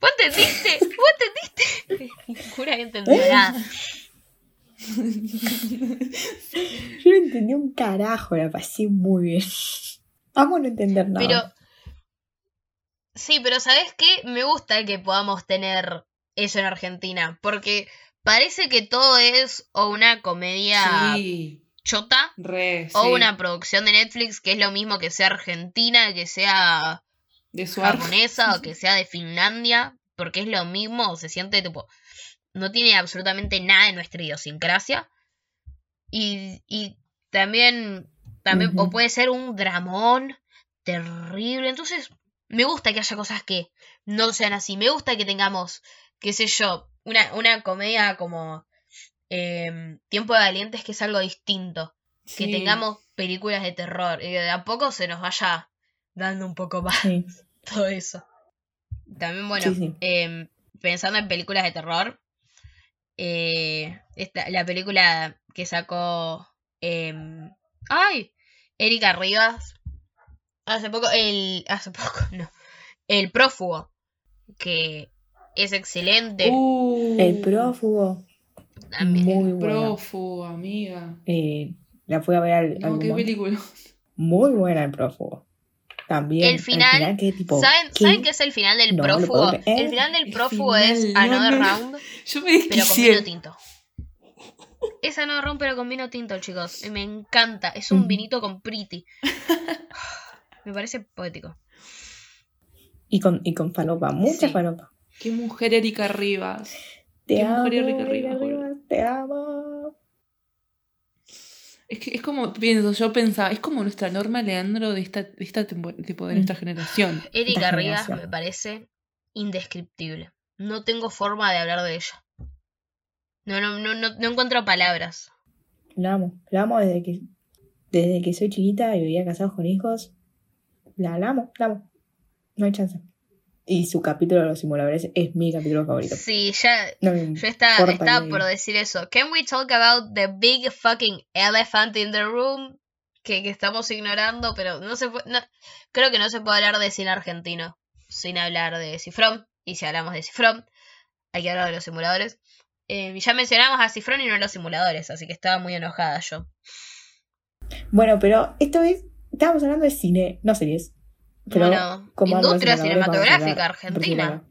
¿Vos entendiste? ¿Vos entendiste? Jura que entendí nada. Yo no entendí un carajo, la pasé muy bien. Vamos a no entender nada. Pero. Sí, pero ¿sabes qué? Me gusta que podamos tener eso en Argentina. Porque parece que todo es o una comedia sí, chota re, o sí. una producción de Netflix que es lo mismo que sea argentina, que sea de japonesa o que sea de Finlandia. Porque es lo mismo, se siente tipo. No tiene absolutamente nada de nuestra idiosincrasia. Y, y también, también o puede ser un dramón terrible. Entonces, me gusta que haya cosas que no sean así. Me gusta que tengamos, qué sé yo, una, una comedia como em, Tiempo de Valientes, que es algo distinto. Que tengamos películas de terror. Y que de a poco se nos vaya dando un poco más Sí. todo eso. También, bueno, Sí, em, pensando en películas de terror, eh, esta- la película que sacó. em, ¡Ay! Erika Rivas. Hace poco, el. Hace poco, no. El prófugo. Que es excelente. Uh, El prófugo, también. muy buena. prófugo, amiga. Eh, la fui a ver al, No, al qué Dumont. película. Muy buena el prófugo. También. El final, tipo. ¿Saben, ¿qué? ¿Saben qué es el final del No prófugo? El final del El prófugo es final, Another no. Round, Yo me pero con vino tinto. Es Another Round, pero con vino tinto, chicos. Y me encanta. Es un Ujú. vinito con pretty. Me parece poético. Y con, y con falopa, mucha Sí. falopa. Qué mujer Erika Rivas. Te Qué amo, mujer Erika Rivas. Rivas, te amo. Es que es como, pienso, yo pensaba, es como nuestra Norma Leandro de esta, de esta tempo- tipo de Mm. nuestra generación. Erika Rivas me parece indescriptible. No tengo forma de hablar de ella. No, no, no, no, no encuentro palabras. La amo, la amo desde que, desde que soy chiquita y vivía casados con hijos. La, la amo, la amo. No hay chance. Y su capítulo de los simuladores es mi capítulo favorito. Sí, ya, No Yo estaba, por decir eso. Can we talk about the big fucking elephant in the room? Que, que estamos ignorando, pero no se puede, no- creo que no se puede hablar de cine argentino sin hablar de Cifrón. Y si hablamos de Cifrón, hay que hablar de los simuladores. Eh, ya mencionamos a Cifrón y no a los simuladores, así que estaba muy enojada yo. Bueno, pero esto es. Estábamos hablando de cine, no series. Pero Bueno, como industria cinematográfica argentina.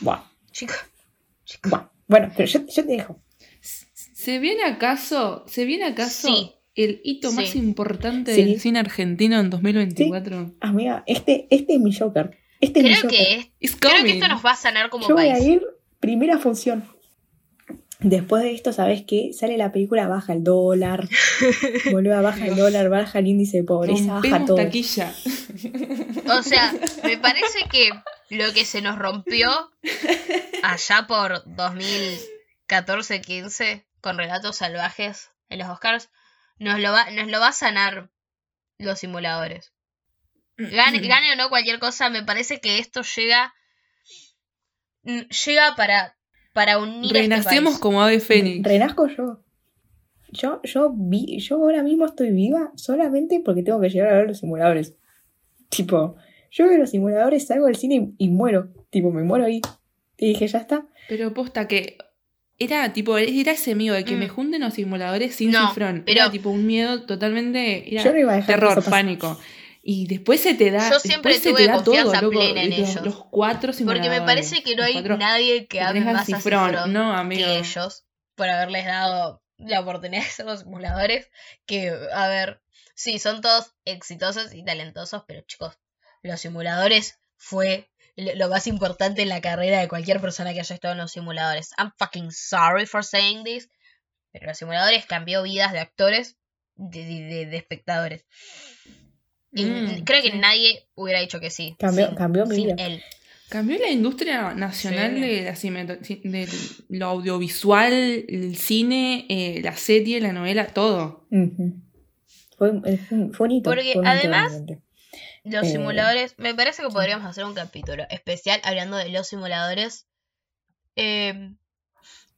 Buah, Chicos, buah. Bueno, pero yo, yo te dejo. ¿Se viene acaso, se viene acaso Sí. el hito más importante Sí. del cine argentino en 2024? Amiga, este, este es mi Joker. Este es mi creo Joker. que, creo que esto nos va a sanar como Yo voy país. a ir primera función. Después de esto, ¿sabes qué? Sale la película, baja el dólar. Boluda, baja el dólar, baja el índice de pobreza, baja todo. taquilla. O sea, me parece que lo que se nos rompió allá por 2014-15 con relatos salvajes en los Oscars, nos lo va, nos lo va a sanar los simuladores. Gane, gane o no cualquier cosa, me parece que esto llega mm, llega para, para unir a este Renacemos como ave fénix. Renazco yo. Yo, yo, vi, yo ahora mismo estoy viva solamente porque tengo que llegar a ver los simuladores. Tipo, yo veo los simuladores, salgo del cine y, y muero. Tipo, me muero ahí. Y dije, ya está. Pero posta que era tipo, era ese miedo de que Mm. me junten los simuladores sin No, cifrón. pero- Era tipo un miedo totalmente. Era Yo no iba a dejar terror, pánico. Y después se te da. Yo siempre se tuve te da confianza todo, loco, plena en los, ellos. Los cuatro Porque me parece que no hay nadie que al más a cifrón. No, amigo. que ellos por haberles dado la oportunidad de ser los simuladores. Que, a ver, sí, son todos exitosos y talentosos, pero chicos, los simuladores fue lo más importante en la carrera de cualquier persona que haya estado en los simuladores. I'm fucking sorry for saying this, pero los simuladores cambió vidas de actores, de- de- de espectadores. Y Mm, creo que sí. nadie hubiera dicho que sí. Cambió- sin- cambió mi sin vida. él. Cambió la industria nacional Sí. de, la de lo audiovisual, el cine, eh, la serie, la novela, todo. Eh, fue, fue un hito, Porque fue además-. Los Eh, simuladores, me parece que podríamos hacer un capítulo especial hablando de los simuladores. Eh,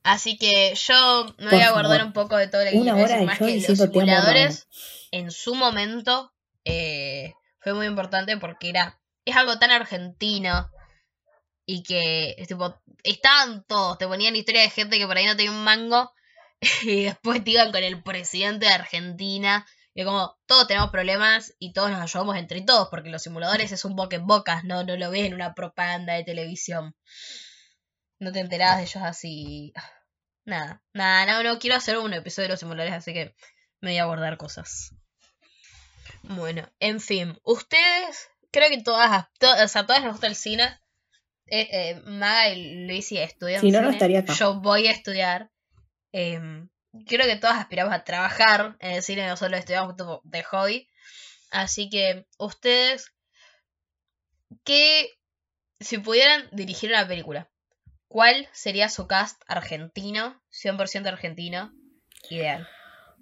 así que yo me voy a guardar favor. un poco de todo lo que Una hora de más que los simuladores en su momento eh, fue muy importante porque era es algo tan argentino y que tipo estaban todos, te ponían historia de gente que por ahí no tenía un mango y después te iban con el presidente de Argentina y como todos tenemos problemas y todos nos ayudamos entre todos porque los simuladores es un boca en boca, no, no lo ves en una propaganda de televisión. No te enterabas de ellos así. Nada, nada, no, no quiero hacer un episodio de los simuladores, así que me voy a guardar cosas. Bueno, en fin, ustedes, creo que todas, to- o sea, a todas nos gusta el cine. Eh, eh, Maga y Luis estudian Si no, no estaría acá. Yo voy a estudiar. em, creo que todas aspiramos a trabajar en el cine, no solo estudiamos de hobby. Así que ustedes, que si pudieran dirigir una película, ¿cuál sería su cast argentino, 100% argentino, ideal?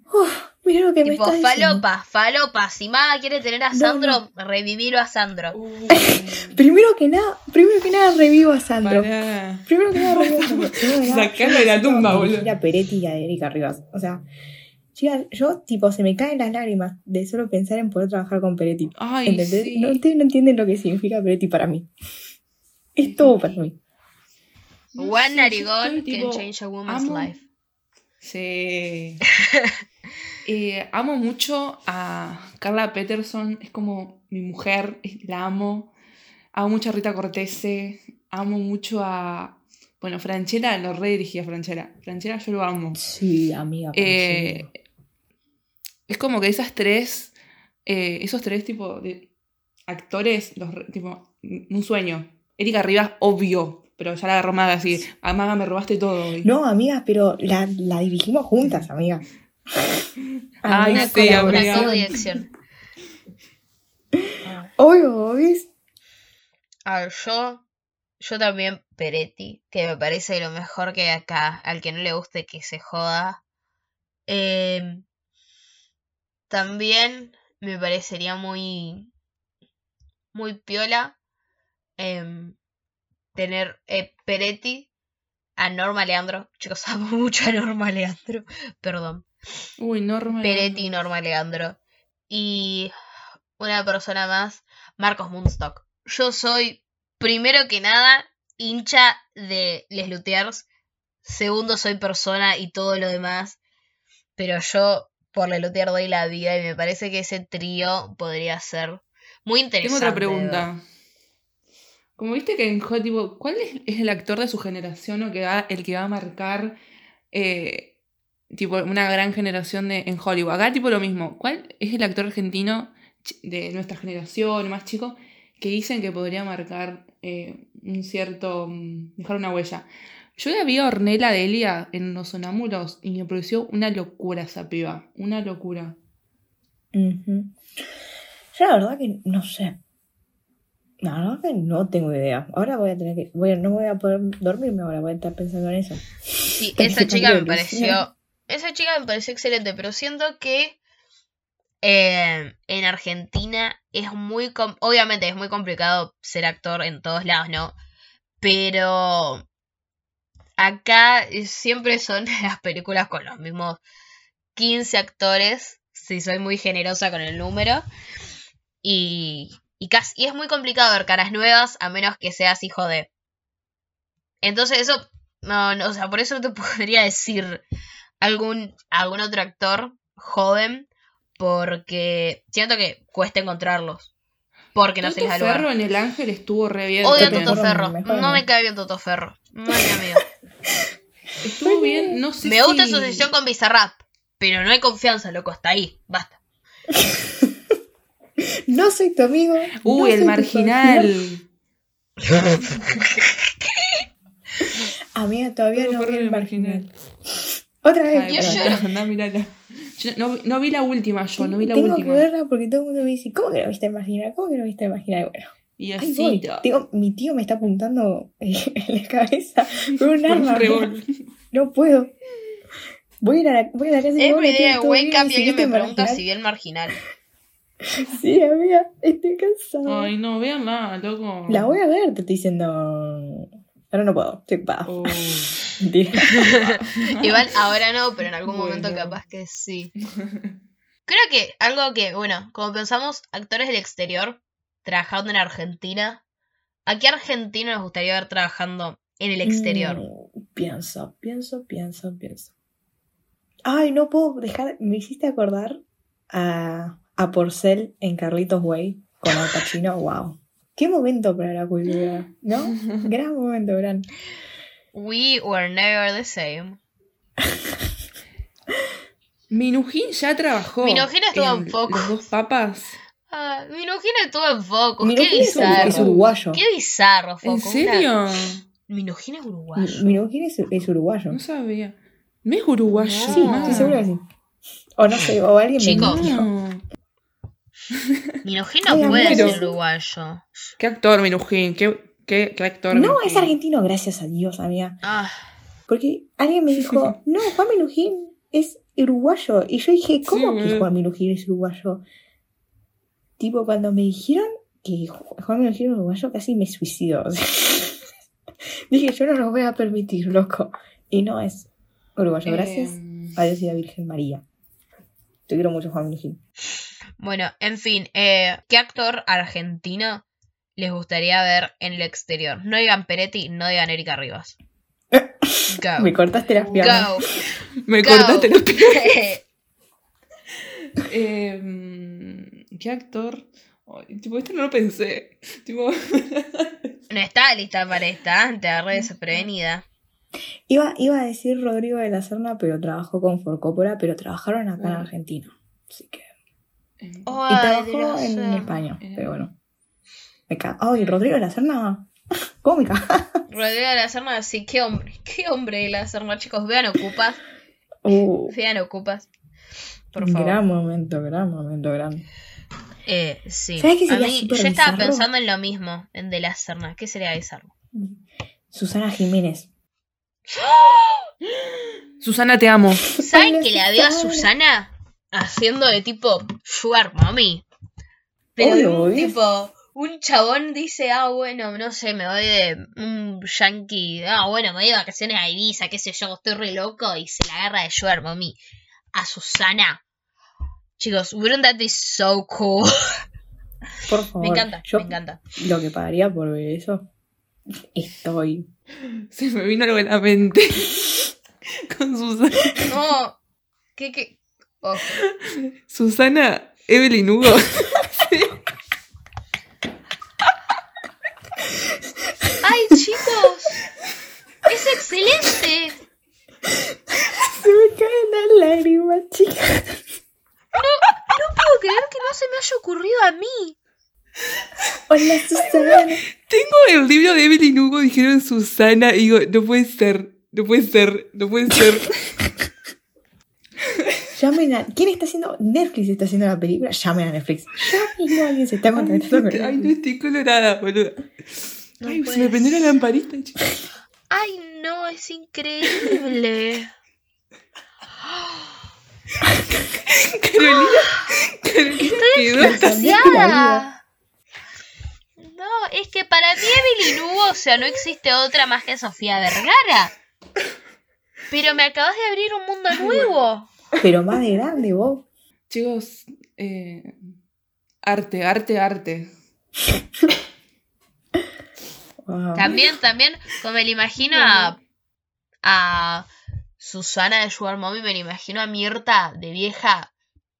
Uf, mira lo que me Tipo, estás diciendo. falopa, falopa. Si Maga quiere tener a No, Sandro, revivilo a Sandro. Primero que nada, primero que nada revivo a Sandro. Pará. Primero que nada revivo a Sandro. Sacalo de la tumba, boludo. a Peretti y a Erika Rivas. O sea, chicas, yo tipo se me caen las lágrimas de solo pensar en poder trabajar con Peretti. Ay, ¿Entendés? sí. No, ustedes no entienden lo que significa Peretti para mí. Es todo para mí. No One narigón can tipo, change a woman's amo- life. Sí. Eh, amo mucho a Carla Peterson, es como mi mujer, la amo. Amo mucho a Rita Cortese, amo mucho a. Bueno, Franchella, lo redirigí a Franchella. Franchella yo lo amo. Sí, amiga. Eh, es como que esas tres, eh, esos tres tipo de actores, los, tipo, un sueño. Erika Rivas, obvio, pero ya la agarró Maga así. A Maga me robaste todo hoy. No, amigas, pero la, la dirigimos juntas, amiga. Ay, sí, Una amiga. colaboración. co-dirección. Obvio, ¿ves? A ver, yo, yo también Peretti, que me parece lo mejor que hay acá. Al que no le guste que se joda. Em, también me parecería muy, muy piola em, tener eh, Peretti a Norma Leandro. Chicos, amo mucho a Norma Leandro. Perdón. Uy, Norma. Peretti y Norma Leandro. Y una persona más, Marcos Moonstock. Yo soy, primero que nada, hincha de Les Luthiers. Segundo, soy persona y todo lo demás. Pero yo por Les Luthiers doy la vida y me parece que ese trío podría ser muy interesante. Tengo otra pregunta. Como viste que en Hollywood, ¿cuál es, es el actor de su generación o que va, el que va a marcar eh, tipo una gran generación de, en Hollywood? Acá tipo lo mismo. ¿Cuál es el actor argentino de nuestra generación, más chico, que dicen que podría marcar eh, un cierto, mm, dejar una huella? Yo ya vi a Ornella Delia en Los Sonámbulos y me pareció una locura esa piba, una locura. Yo la verdad que no sé. La verdad que no tengo idea. Ahora voy a tener que. Voy a- no voy a poder dormirme ahora, voy a estar pensando en eso. Sí, esa chica me pareció. Esa chica me pareció excelente, pero siento que eh, en Argentina es muy. Obviamente es muy complicado ser actor en todos lados, ¿no? Pero. Acá siempre son las películas con los mismos 15 actores. Si soy muy generosa con el número. Y. Y, casi, y es muy complicado ver caras nuevas a menos que seas hijo de. Entonces eso no, o sea, por eso no te podría decir algún, algún otro actor joven, porque siento que cuesta encontrarlos. Porque no se les Toto da lugar. Ferro en El Ángel estuvo re bien. Odio a. Toto Ferro, No no. me cae bien Toto Ferro. No es mi amigo. Estuvo bien, no sé Me gusta si- su sesión con Bizarrap, pero no hay confianza, loco. Hasta ahí. Basta. No soy tu amigo. Uy, no el marginal. Amiga, todavía no por vi el el marginal. marginal. Otra vez. Ay, Yo lloro. no, no vi la última yo, no vi la Tengo última. que verla porque todo el mundo me dice, ¿cómo que no viste el marginal? ¿Cómo que no viste el marginal? Bueno, Y así, voy. ta- Tengo- mi tío me está apuntando en la cabeza con un arma. No puedo. Voy a ir a la, voy a la casa de Every mi day I tío, todo wake bien, up y ¿sí alguien viste me pregunta si vi el marginal. Sí, amiga, estoy cansada. Ay, no, véanla, loco. La voy a ver, te estoy diciendo. Ahora no puedo, estoy ocupada. Mentira. Igual ahora no, pero en algún momento capaz que sí. Creo que algo que, bueno, como pensamos, actores del exterior trabajando en Argentina, ¿a qué argentino nos gustaría ver trabajando en el exterior? Mm, pienso, pienso, pienso, pienso. Ay, no puedo dejar. Me hiciste acordar a, a Porcel en Carlitos Way con Al Pacino. Wow. Qué momento para la cultura, ¿no? Gran momento, gran. We were never the same. Minujín ya trabajó. Minujín estuvo en Focus. Los dos papas. Ah, Minujín estuvo en Focus. Minujín Qué bizarro. es uruguayo. Qué bizarro, ¿En Focus. serio? Minujín es uruguayo. Minujín es, es uruguayo. No sabía. ¿No es uruguayo? Sí, No. estoy segura que sí. O no sé, o alguien Chicos. me mintió. Minujín no Ay, puede amigo. ser uruguayo. ¿Qué actor, Minujín? ¿Qué, qué, qué actor? No, Minujín? es argentino, gracias a Dios, amiga. Ah, Porque alguien me dijo, no, Juan Minujín es uruguayo. Y yo dije, ¿cómo Sí, que boludo. Juan Minujín es uruguayo? Tipo, cuando me dijeron que Ju- Juan Minujín es uruguayo, casi me suicido. dije, yo no lo voy a permitir, loco. Y no es uruguayo. Gracias Em, a Dios y a Virgen María. Te quiero mucho, Juan Minujín. Bueno, en fin, eh, ¿qué actor argentino les gustaría ver en el exterior? No digan Peretti, no digan Erika Rivas. Go. Me cortaste las piernas. Go. Me Go. cortaste los pies. Em, ¿Qué actor? Ay, tipo, esto no lo pensé. Tipo, no está lista para esta, te agarré desprevenida. Iba, iba a decir Rodrigo de la Serna, pero trabajó con Forcópora, pero trabajaron acá en Mm. Argentina. Así que. Em, Y la en. España, Eh. pero bueno. Me cago. Ay, Rodrigo de la Serna. ¿Cómo me caga? Rodrigo de la Serna, sí, qué hombre, qué hombre de la Serna, chicos, vean Ocupas, Uh, vean Ocupas. Por favor. gran momento, gran momento, gran. Eh, sí. ¿Sabes qué A sería mí, súper yo estaba bizarro? pensando en lo mismo, en De la Serna. ¿Qué sería bizarro? Susana Jiménez. Susana, te amo. ¿Saben que la veo a Susana. Haciendo de tipo Sugar Mommy? Pero obvio. tipo, un chabón dice, ah, bueno, no sé, me voy de un yankee, ah, bueno, me voy de vacaciones a Ibiza, qué sé yo, estoy re loco, y se la agarra de Sugar Mommy a Susana. Chicos, wouldn't that be so cool? Por favor. me encanta, Yo me encanta. lo que pagaría por ver eso. Estoy. Se me vino algo en la mente. Con Susana. No, ¿qué, qué? Oh, Susana, Evelyn Hugo. ¡Ay, chicos! ¡Es excelente! Se me caen las lágrimas, chicas. No puedo creer que no se me haya ocurrido a mí. Hola, Susana. Tengo el libro de Evelyn Hugo, dijeron Susana, y digo, no puede ser, no puede ser, no puede ser. Llamen a. ¿Quién está haciendo? Netflix está haciendo la película. Llamen a Netflix. Ya mismo alguien se está contactando con Ay, no estoy colorada, boludo. No Ay, se me prendió la lamparita, chicos. ¡Ay, no! Es increíble. Carolina, Carolina quedó. ¡Extasiada! No, es que para mí Evelyn Hugo, o sea, no existe otra más que Sofía Vergara. Pero me acabas de abrir un mundo nuevo. Pero más de grande, vos. Chicos, eh, arte, arte, arte. Wow. También, también, como me lo imagino a, a Susana de Sugar Mommy, me lo imagino a Mirta de vieja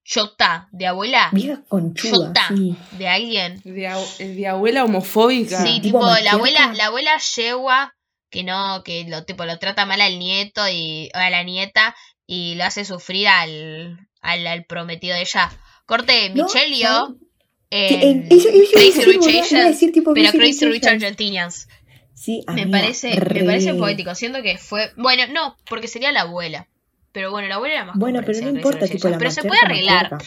chota, de abuela, Vieja conchuda, chota, sí. de alguien. De, abu- de abuela homofóbica. Sí, tipo tipo, la abuela, la abuela yegua que no, que lo tipo lo trata mal al nieto y o a la nieta y lo hace sufrir al, al, al prometido de ella. Corte No, Michelio iba a Crazy Rich a Asians, pero Crazy Rich. Argentinians. Sí, Me parece, re. me parece poético. Siento que fue. Bueno, no, porque sería la abuela. Pero bueno, la abuela era más Bueno, pero no importa, Rich tipo, la Pero se puede arreglar.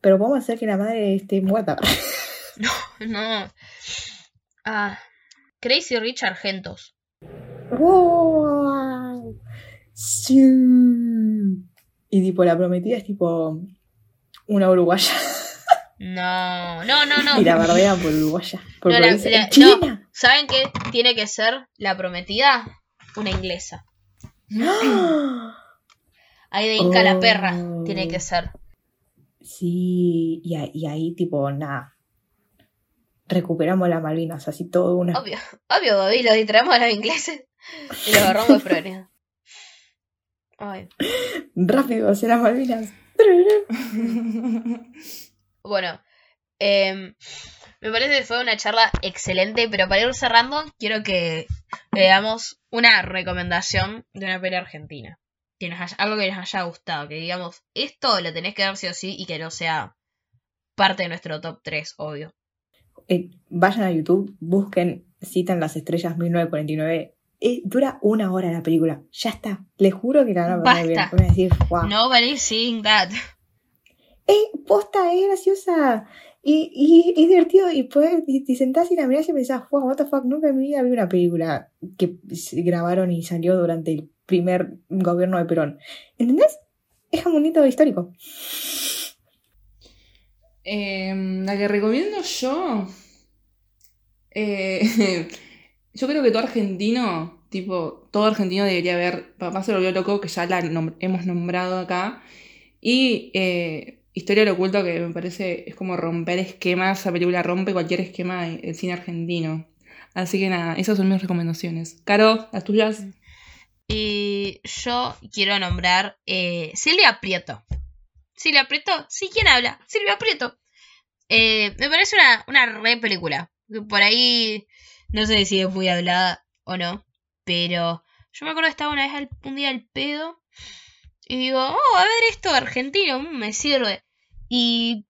Pero podemos hacer que la madre esté muerta. No. Ah, Crazy Rich Argentos. ¡Wow! Sí. Y tipo, la prometida es tipo una uruguaya. No, no, no, no. Y la bardean por uruguaya. Por No. ¿Saben qué tiene que ser la prometida? Una inglesa. ¡Ah! Ahí de Inca la Oh. perra tiene que ser. Sí, y, ahí- y ahí tipo, nada. Recuperamos las Malvinas, así todo una... Obvio, obvio, Bobby, lo distraemos a los ingleses y los agarramos de. Ay. Rápido hacia las Malvinas. Bueno, em, me parece que fue una charla excelente, pero para ir cerrando, quiero que veamos una recomendación de una peli argentina. Que nos haya- algo que nos haya gustado, que digamos, esto lo tenés que dar sí o sí y que no sea parte de nuestro top 3, obvio. Eh, vayan a YouTube, busquen Citan las estrellas 1949 eh, dura una hora la película. Ya está. Les juro que la van a pasar bien. Van a decir, wow. Nobody seeing that. ¡Eh, posta, es graciosa! Y, y es divertido. Y después te, te sentás y la mirás y pensás, wow, what the fuck, nunca en mi vida vi una película que grabaron y salió durante el primer gobierno de Perón. ¿Entendés? Es un bonito histórico. Em, la que recomiendo yo. eh, yo creo que todo argentino, tipo, todo argentino debería ver. Papá se volvió loco, que ya la hemos nombrado acá. Y eh, Historia del Oculto, que me parece es como romper esquemas. Esa película rompe cualquier esquema de- del cine argentino. Así que nada, esas son mis recomendaciones. Caro, las tuyas. Y yo quiero nombrar eh, Silvia Prieto. Silvia Prieto, sí, ¿quién habla? Silvia Prieto. Eh, me parece una, una re película. Por ahí no sé si es muy hablada o no. Pero yo me acuerdo que estaba una vez al- un día al pedo. Y digo, oh, a ver esto argentino, mm, me sirve. Y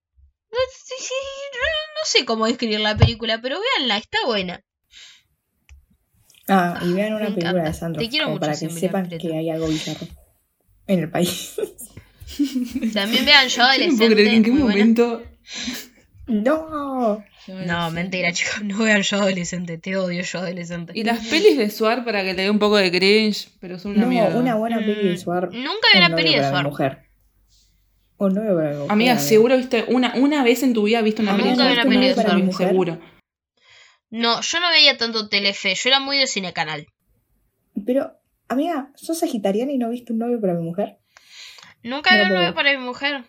no, no sé cómo describir la película, pero véanla, está buena. Ah, y vean una Me película encanta. de Sandro. Te quiero como mucho, para que sepan que hay algo bizarro en el país. También vean Yo Yo no Adolescente. puedo creer en qué buena. momento. ¡No! No, mentira, chicos. No vean yo adolescente. Te odio yo adolescente. Y las pelis de Suar para que le dé un poco de cringe, pero son una No, mierda. una buena peli de Mm, Suar. Nunca vi Un una peli de Suar. mujer. Para mi mujer. Amiga, seguro viste una, una vez en tu vida viste una peli Nunca vi de una Suar, peli de Suar. seguro. No, yo no veía tanto Telefe. Yo era muy de Cinecanal. Pero, amiga, ¿sos sagitariana y no viste un novio para mi mujer? Nunca No vi un novio para mi mujer.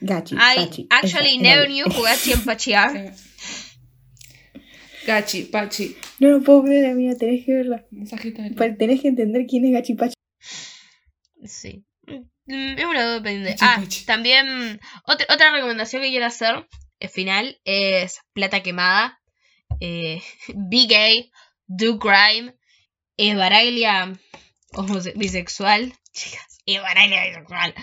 Gachi, I Pachi. actually esa, never knew and Pachi are. Gachi, Pachi, No lo puedo creer, amiga, tenés que verla. Pa- Tenés que entender quién es Gachi Pachi. Sí. Mm, Es una duda pendiente. Ah, Pachi. también otra, otra recomendación que quiero hacer, el final, es Plata Quemada. Eh, Be Gay, Do Crime, Esbaraglia homose- bisexual. Chicas, Esbaraglia bisexual.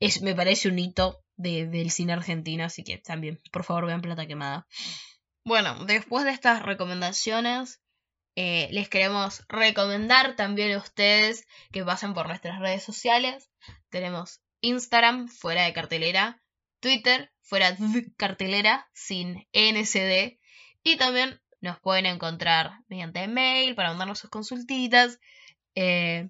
Es, me parece un hito de- del cine argentino, así que también, por favor, vean Plata Quemada. Bueno, después de estas recomendaciones, eh, les queremos recomendar también a ustedes que pasen por nuestras redes sociales. Tenemos Instagram, fuera de cartelera, Twitter, fuera de cartelera, sin NCD. Y también nos pueden encontrar mediante mail para mandarnos sus consultitas. eh,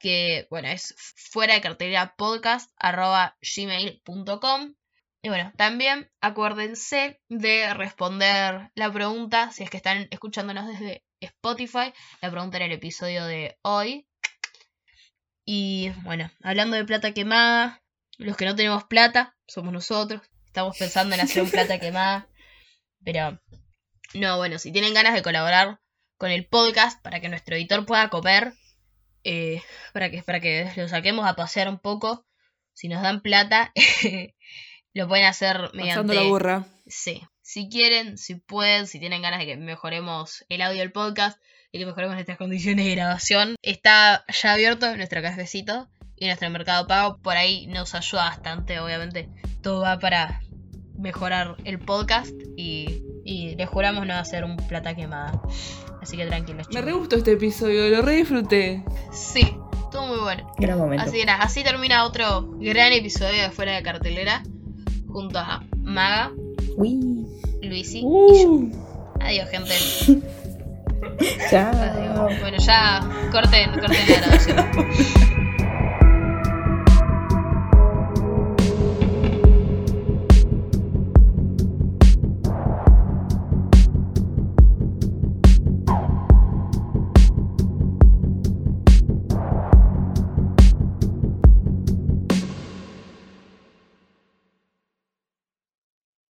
que, bueno, es fuera de cartelera podcast arroba gmail.com. Y bueno, también acuérdense de responder la pregunta, si es que están escuchándonos desde Spotify, la pregunta en el episodio de hoy. Y bueno, hablando de plata quemada, los que no tenemos plata somos nosotros. Estamos pensando en hacer un plata quemada. Pero no, bueno, si tienen ganas de colaborar con el podcast para que nuestro editor pueda comer, eh, para, que, para que lo saquemos a pasear un poco, si nos dan plata, lo pueden hacer mediante... La burra. Sí. Si quieren, si pueden, si tienen ganas de que mejoremos el audio del podcast y que mejoremos nuestras condiciones de grabación, está ya abierto nuestro cafecito y nuestro mercado pago. Por ahí nos ayuda bastante, obviamente. Todo va para mejorar el podcast y, y les juramos no hacer un plata quemada. Así que tranquilos, Me chicos. re gustó este episodio, lo re disfruté. Sí, estuvo muy bueno. Gran momento. Así que nada, así termina otro gran episodio de Fuera de Cartelera junto a Maga, Uy, Luisi y yo. Uh, Adiós, gente. chao. Adiós. Bueno, ya corten, corten la grabación.